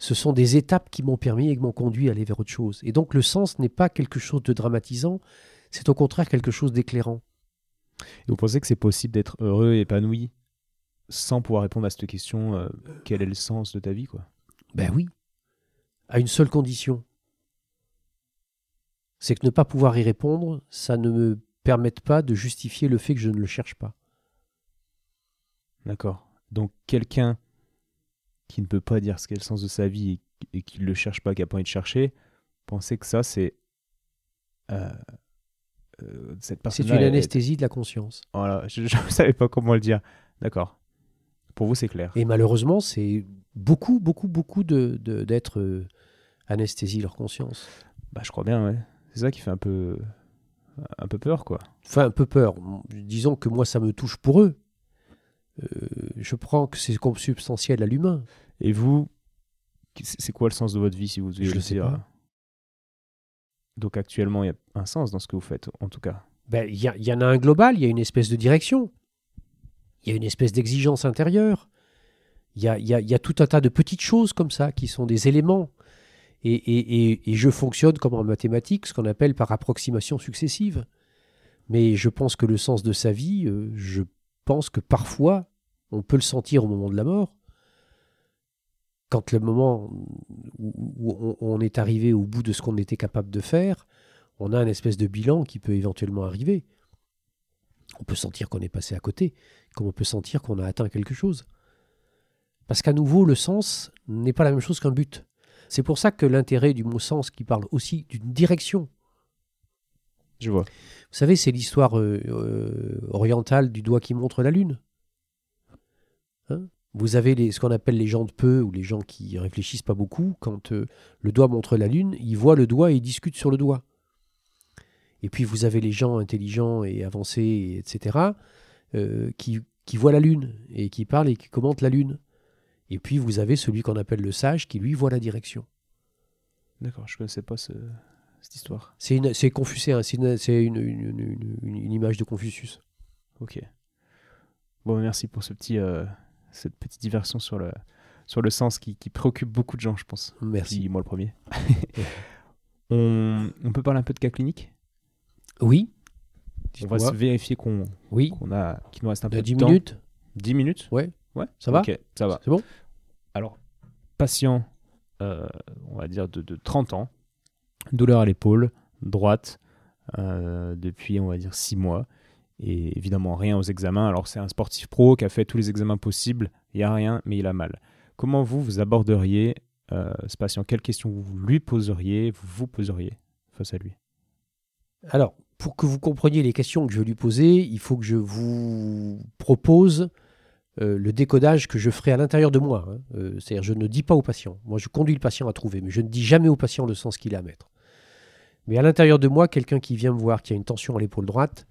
ce sont des étapes qui m'ont permis et qui m'ont conduit à aller vers autre chose. Et donc le sens n'est pas quelque chose de dramatisant, c'est au contraire quelque chose d'éclairant. Et vous pensez que c'est possible d'être heureux et épanoui sans pouvoir répondre à cette question euh, quel est le sens de ta vie quoi? Ben oui, à une seule condition. C'est que ne pas pouvoir y répondre, ça ne me permette pas de justifier le fait que je ne le cherche pas. D'accord. Donc quelqu'un qui ne peut pas dire ce qu'est le sens de sa vie et, et qui ne le cherche pas, qui n'a pas envie de chercher, pensez que ça c'est euh, euh, cette C'est une anesthésie de la conscience. Voilà, je ne [LAUGHS] savais pas comment le dire. D'accord. Pour vous c'est clair. Et malheureusement, c'est beaucoup, beaucoup, beaucoup de, de- d'être euh, anesthésie leur conscience. Bah je crois bien ouais. C'est ça qui fait un peu un peu peur quoi. Enfin, un peu peur. Disons que moi, ça me touche pour eux. Euh, je prends que c'est consubstantiel à l'humain. Et vous c'est quoi le sens de votre vie si vous deviez Je le sais dire pas. Donc actuellement il y a un sens dans ce que vous faites en tout cas. Ben, Il y, y en a un global, il y a une espèce de direction. Il y a une espèce d'exigence intérieure. Il y a, y a- y a tout un tas de petites choses comme ça qui sont des éléments. Et, et- et- et je fonctionne comme en mathématiques, ce qu'on appelle par approximation successive. Mais je pense que le sens de sa vie, euh, je pense que parfois, on peut le sentir au moment de la mort. Quand le moment où, on est arrivé au bout de ce qu'on était capable de faire, on a un espèce de bilan qui peut éventuellement arriver. On peut sentir qu'on est passé à côté, comme on peut sentir qu'on a atteint quelque chose. Parce qu'à nouveau, le sens n'est pas la même chose qu'un but. C'est pour ça que l'intérêt du mot sens qui parle aussi d'une direction. Je vois. Vous savez, c'est l'histoire euh, euh, orientale du doigt qui montre la lune. Hein? Vous avez ce qu'on appelle les gens de peu ou les gens qui réfléchissent pas beaucoup. Quand euh, le doigt montre la lune, ils voient le doigt et ils discutent sur le doigt. Et puis vous avez les gens intelligents et avancés, etc., qui, qui voient la Lune et qui parlent et qui commentent la Lune. Et puis vous avez celui qu'on appelle le sage qui lui voit la direction. D'accord, je ne connaissais pas ce- cette histoire. C'est une- c'est confucéen, c'est une, une- une- image de Confucius. Ok. Bon, merci pour ce petit, euh, cette petite diversion sur le, sur le sens qui, qui préoccupe beaucoup de gens, je pense. Merci. Puis moi le premier. [LAUGHS] on, on peut parler un peu de cas clinique? Oui. On va se vérifier qu'on Oui. a, qu'il nous reste un De peu 10 de temps. minutes? 10 minutes? Ouais. Ouais. Ça va? Ok, ça va. C'est bon? Alors, patient, euh, on va dire de, de 30 ans, douleur à l'épaule droite euh, depuis, on va dire, 6 mois. Et évidemment, rien aux examens. Alors, c'est un sportif pro qui a fait tous les examens possibles. Il n'y a rien, mais il a mal. Comment vous, vous aborderiez euh, ce patient? Quelles questions vous lui poseriez, vous poseriez face à lui? Alors, pour que vous compreniez les questions que je vais lui poser, il faut que je vous propose euh, le décodage que je ferai à l'intérieur de moi. hein. C'est-à-dire, je ne dis pas au patient. Moi, je conduis le patient à trouver, mais je ne dis jamais au patient le sens qu'il a à mettre. Mais à l'intérieur de moi, quelqu'un qui vient me voir, qui a une tension à l'épaule droite,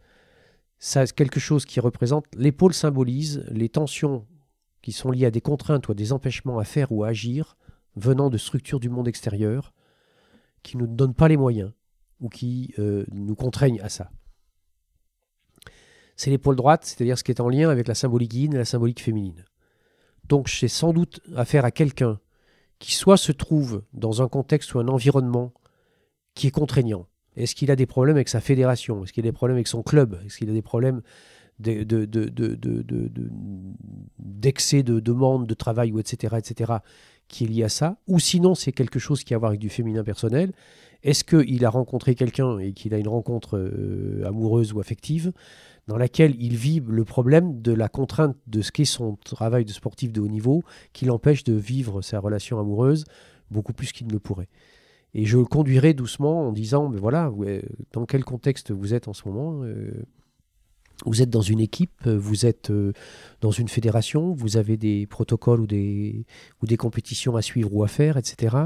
ça quelque chose qui représente l'épaule symbolise les tensions qui sont liées à des contraintes ou à des empêchements à faire ou à agir venant de structures du monde extérieur qui ne nous donnent pas les moyens ou qui euh, nous contraignent à ça. C'est l'épaule droite, c'est-à-dire ce qui est en lien avec la symbolique yin et la symbolique féminine. Donc j'ai sans doute affaire à quelqu'un qui soit se trouve dans un contexte ou un environnement qui est contraignant. Est-ce qu'il a des problèmes avec sa fédération? Est-ce qu'il a des problèmes avec son club? Est-ce qu'il a des problèmes de- de- de- de- de- de- de- d'excès de, demande de travail ou etc., etc., qui est lié à ça? Ou sinon c'est quelque chose qui a à voir avec du féminin personnel est-ce qu'il a rencontré quelqu'un et qu'il a une rencontre euh, amoureuse ou affective dans laquelle il vit le problème de la contrainte de ce qu'est son travail de sportif de haut niveau qui l'empêche de vivre sa relation amoureuse beaucoup plus qu'il ne le pourrait? Et je le conduirai doucement en disant, mais voilà, ouais, dans quel contexte vous êtes en ce moment euh, Vous êtes dans une équipe, euh, vous êtes euh, dans une fédération, vous avez des protocoles ou des, ou des compétitions à suivre ou à faire, etc.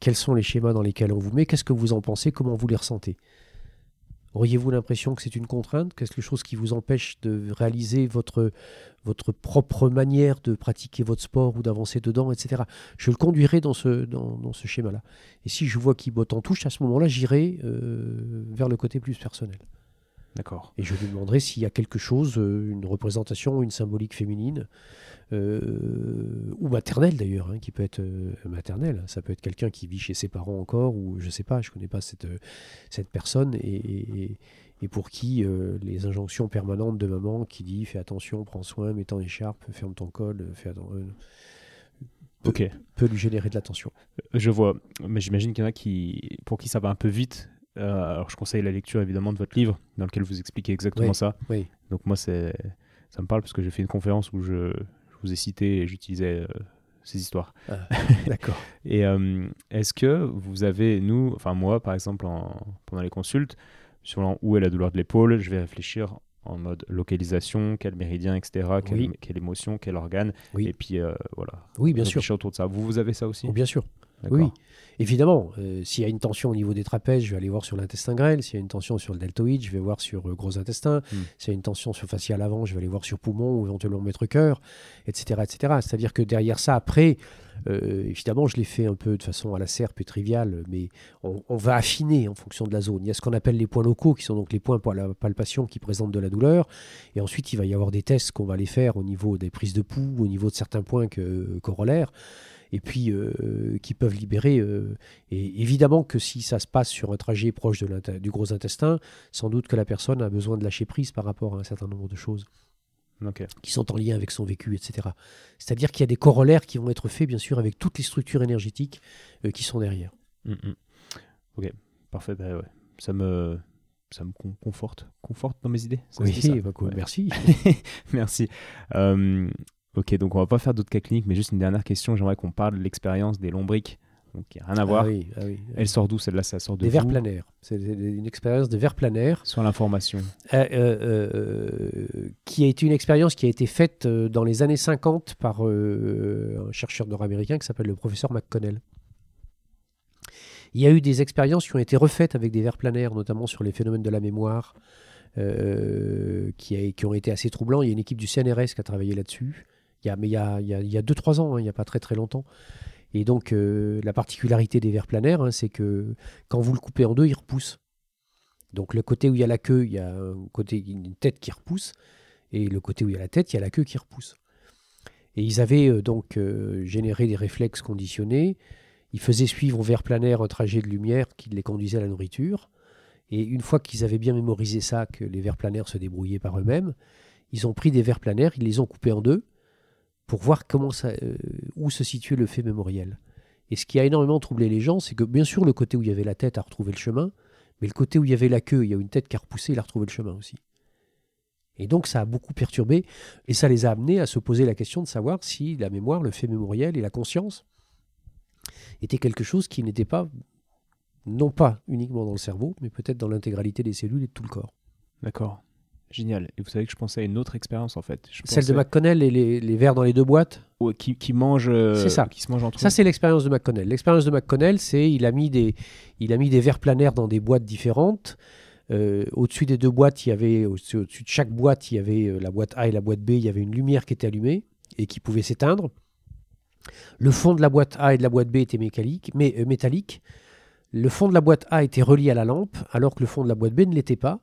Quels sont les schémas dans lesquels on vous met? Qu'est-ce que vous en pensez? Comment vous les ressentez? Auriez-vous l'impression que c'est une contrainte Quelque chose qui vous empêche de réaliser votre, votre propre manière de pratiquer votre sport ou d'avancer dedans, etc. Je le conduirai dans ce, dans, dans ce schéma-là. Et si je vois qu'il botte en touche, à ce moment-là, j'irai euh, vers le côté plus personnel. D'accord. Et je lui demanderai s'il y a quelque chose, euh, une représentation, une symbolique féminine, euh, ou maternelle d'ailleurs, hein, qui peut être euh, maternelle. Ça peut être quelqu'un qui vit chez ses parents encore, ou je sais pas, je connais pas cette, cette personne, et, et- et pour qui euh, les injonctions permanentes de maman qui dit fais attention, prends soin, mets ton écharpe, ferme ton col, fais atten- euh, Ok. peut lui générer de l'attention. Je vois, mais j'imagine qu'il y en a qui, pour qui ça va un peu vite. Euh, alors je conseille la lecture évidemment de votre livre dans lequel vous expliquez exactement Oui, ça. oui. Donc moi c'est, ça me parle parce que j'ai fait une conférence où je, je vous ai cité et j'utilisais euh, ces histoires. [LAUGHS] D'accord. Et euh, est-ce que vous avez, nous, enfin moi par exemple en- pendant les consultes, sur où est la douleur de l'épaule, je vais réfléchir en mode localisation, quel méridien, etc., quelle, Oui. quelle émotion, quel organe, Oui. et puis voilà. Oui, bien sûr. autour de ça. Vous, vous avez ça aussi? Oh, bien sûr. Oui, évidemment. euh, S'il y a une tension au niveau des trapèzes, je vais aller voir sur l'intestin grêle. S'il y a une tension sur le deltoïde, je vais voir sur le gros intestin. Hmm. S'il y a une tension sur facial avant, je vais aller voir sur poumon ou éventuellement maître cœur, etc. etc. C'est-à-dire que derrière ça, après, euh, évidemment, je l'ai fait un peu de façon à la serpe et triviale, mais on, on va affiner en fonction de la zone. Il y a ce qu'on appelle les points locaux, qui sont donc les points pour la palpation qui présentent de la douleur. Et ensuite, il va y avoir des tests qu'on va aller faire au niveau des prises de pouls, au niveau de certains points que- corollaires et puis euh, qui peuvent libérer. euh, et évidemment que si ça se passe sur un trajet proche de du gros intestin, sans doute que la personne a besoin de lâcher prise par rapport à un certain nombre de choses qui sont en lien avec son vécu, etc. C'est-à-dire qu'il y a des corollaires qui vont être faits, bien sûr, avec toutes les structures énergétiques euh, qui sont derrière. Mm, mm. Ok, parfait. bah ouais. Ça me, ça me con- conforte, conforte dans mes idées. Ça Oui, bah, Ouais. merci. [LAUGHS] Merci. Euh, ok, donc on va pas faire d'autres cas cliniques, mais juste une dernière question. J'aimerais qu'on parle de l'expérience des lombriques. Donc, il n'y a rien à voir. Ah oui, ah oui. Elle sort d'où? Celle-là Ça sort de Des vers vous planaires. C'est une expérience de vers planaire. Sur l'information. Euh, euh, euh, qui a été une expérience qui a été faite dans les années 50 par un chercheur nord-américain qui s'appelle le professeur McConnell. Il y a eu des expériences qui ont été refaites avec des vers planaires, notamment sur les phénomènes de la mémoire, qui, a- qui ont été assez troublants. Il y a une équipe du CNRS qui a travaillé là-dessus. Mais il y a, il y a, il y a 2-3 ans, hein, il n'y a pas très très longtemps. Et donc, euh, la particularité des vers planaires, hein, c'est que quand vous le coupez en deux, il repousse. Donc, le côté où il y a la queue, il y a une tête qui repousse. Et le côté où il y a la tête, il y a la queue qui repousse. Et ils avaient euh, donc euh, généré des réflexes conditionnés. Ils faisaient suivre au ver planaire un trajet de lumière qui les conduisait à la nourriture. Et une fois qu'ils avaient bien mémorisé ça, que les vers planaires se débrouillaient par eux-mêmes, ils ont pris des vers planaires, ils les ont coupés en deux pour voir comment ça, euh, où se situait le fait mémoriel. Et ce qui a énormément troublé les gens, c'est que bien sûr le côté où il y avait la tête a retrouvé le chemin, mais le côté où il y avait la queue, il y a une tête qui a repoussé, il a retrouvé le chemin aussi. Et donc ça a beaucoup perturbé, et ça les a amenés à se poser la question de savoir si la mémoire, le fait mémoriel et la conscience étaient quelque chose qui n'était pas, non pas uniquement dans le cerveau, mais peut-être dans l'intégralité des cellules et de tout le corps. D'accord. Génial. Et vous savez que je pensais à une autre expérience en fait. Je Celle de McConnell et les, les vers dans les deux boîtes, qui, qui mange. euh, C'est ça. Qui se mange entre Ça, c'est l'expérience de McConnell. L'expérience de McConnell, c'est il a mis des, il a mis des verres planaires dans des boîtes différentes. Euh, au-dessus des deux boîtes, il y avait, au-dessus, au-dessus de chaque boîte, il y avait euh, la boîte A et la boîte B. Il y avait une lumière qui était allumée et qui pouvait s'éteindre. Le fond de la boîte A et de la boîte B était mécanique, mais, euh, métallique. Le fond de la boîte A était relié à la lampe, alors que le fond de la boîte B ne l'était pas.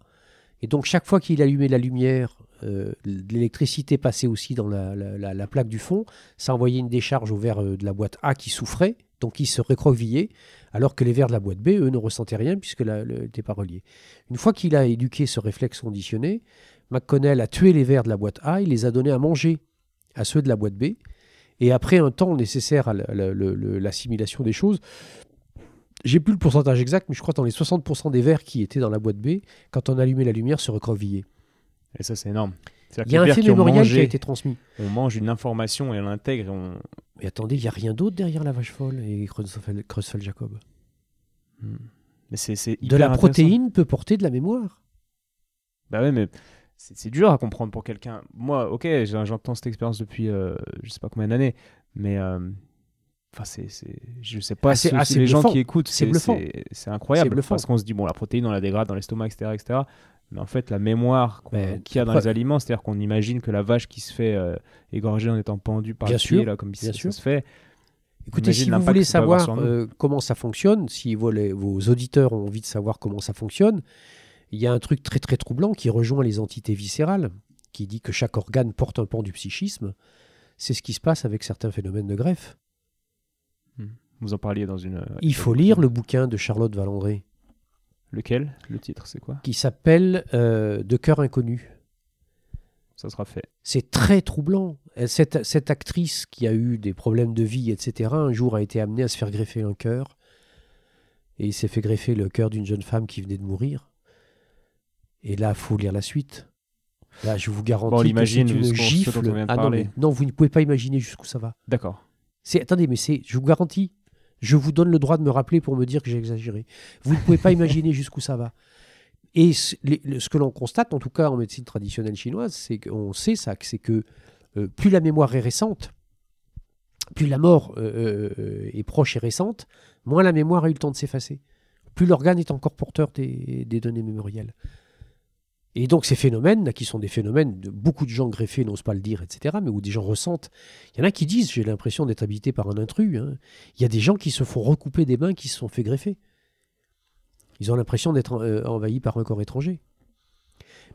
Et donc, chaque fois qu'il allumait la lumière, euh, l'électricité passait aussi dans la, la- la- la plaque du fond. Ça envoyait une décharge au verre euh, de la boîte A qui souffrait, donc il se recroquevillait, alors que les verres de la boîte B, eux, ne ressentaient rien puisque n'était pas relié. Une fois qu'il a éduqué ce réflexe conditionné, McConnell a tué les verres de la boîte A, il les a donnés à manger à ceux de la boîte B. Et après un temps nécessaire à l'assimilation des choses, j'ai plus le pourcentage exact, mais je crois que dans les 60% des verres qui étaient dans la boîte B, quand on allumait la lumière, se recroquevillaient. Et ça, c'est énorme. Il y a un fait mémoriel qui a été transmis. On mange une information et on l'intègre. On... Mais attendez, il n'y a rien d'autre derrière la vache folle et Creutzfeldt Jacob. Hmm. Mais c'est, c'est De la protéine peut porter de la mémoire. Bah ouais, mais c'est, c'est dur à comprendre pour quelqu'un. Moi, ok, j'en- j'entends cette expérience depuis euh, je sais pas combien d'années, mais euh, enfin, c'est, je sais pas Ah, si ah, les gens qui écoutent, C'est incroyable. Parce qu'on se dit, bon, la protéine, on la dégrade dans l'estomac, etc., etc. Mais en fait, la mémoire qu'il y a dans les aliments, c'est-à-dire qu'on imagine que la vache qui se fait euh, égorger en étant pendue par Bien le pied, sûr, là, comme bien ça, sûr. se fait. Écoutez, si vous voulez savoir euh, comment ça fonctionne, si vos, les- vos auditeurs ont envie de savoir comment ça fonctionne, il y a un truc très très troublant qui rejoint les entités viscérales, qui dit que chaque organe porte un pan du psychisme. C'est ce qui se passe avec certains phénomènes de greffe. Vous en parliez dans une. Il faut lire le bouquin de Charlotte Valandré, Lequel? Le titre, c'est quoi? Qui s'appelle euh, De cœur inconnu. Ça sera fait. C'est très troublant. Elle- Cette, cette actrice qui a eu des problèmes de vie, etc., un jour a été amenée à se faire greffer un cœur. Et il s'est fait greffer le cœur d'une jeune femme qui venait de mourir. Et là, il faut lire la suite. Là, je vous garantis Bon, que c'est une gifle. Ah non, mais non, vous ne pouvez pas imaginer jusqu'où ça va. D'accord. C'est attendez, mais c'est, je vous garantis, je vous donne le droit de me rappeler pour me dire que j'ai exagéré. Vous ne pouvez pas [LAUGHS] imaginer jusqu'où ça va. Et ce, les- le- ce que l'on constate, en tout cas en médecine traditionnelle chinoise, c'est qu'on sait ça, que c'est que euh, plus la mémoire est récente, plus la mort euh, euh, est proche et récente, moins la mémoire a eu le temps de s'effacer. Plus l'organe est encore porteur des, des données mémorielles. Et donc ces phénomènes, qui sont des phénomènes beaucoup de gens greffés n'osent pas le dire, etc., mais où des gens ressentent. Il y en a qui disent, j'ai l'impression d'être habité par un intrus. hein. Il y a des gens qui se font recouper des mains qui se sont fait greffer. Ils ont l'impression d'être euh, envahis par un corps étranger.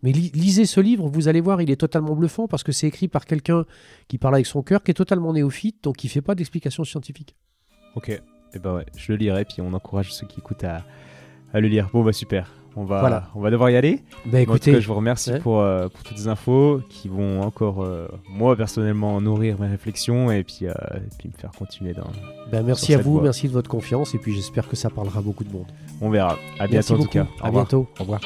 Mais li- lisez ce livre, vous allez voir, il est totalement bluffant parce que c'est écrit par quelqu'un qui parle avec son cœur, qui est totalement néophyte, donc qui ne fait pas d'explication scientifique. Ok. Et bah ouais, je le lirai, puis on encourage ceux qui écoutent à, à le lire. Bon bah super. On va, Voilà. on va devoir y aller. En tout écoutez, cas, je vous remercie ouais. pour, euh, pour toutes ces infos qui vont encore, euh, moi personnellement, nourrir mes réflexions et puis, euh, et puis me faire continuer dans. ben merci à vous, voie. merci de votre confiance, et puis j'espère que ça parlera beaucoup de monde. On verra. À bientôt en tout cas. À bientôt. Au revoir.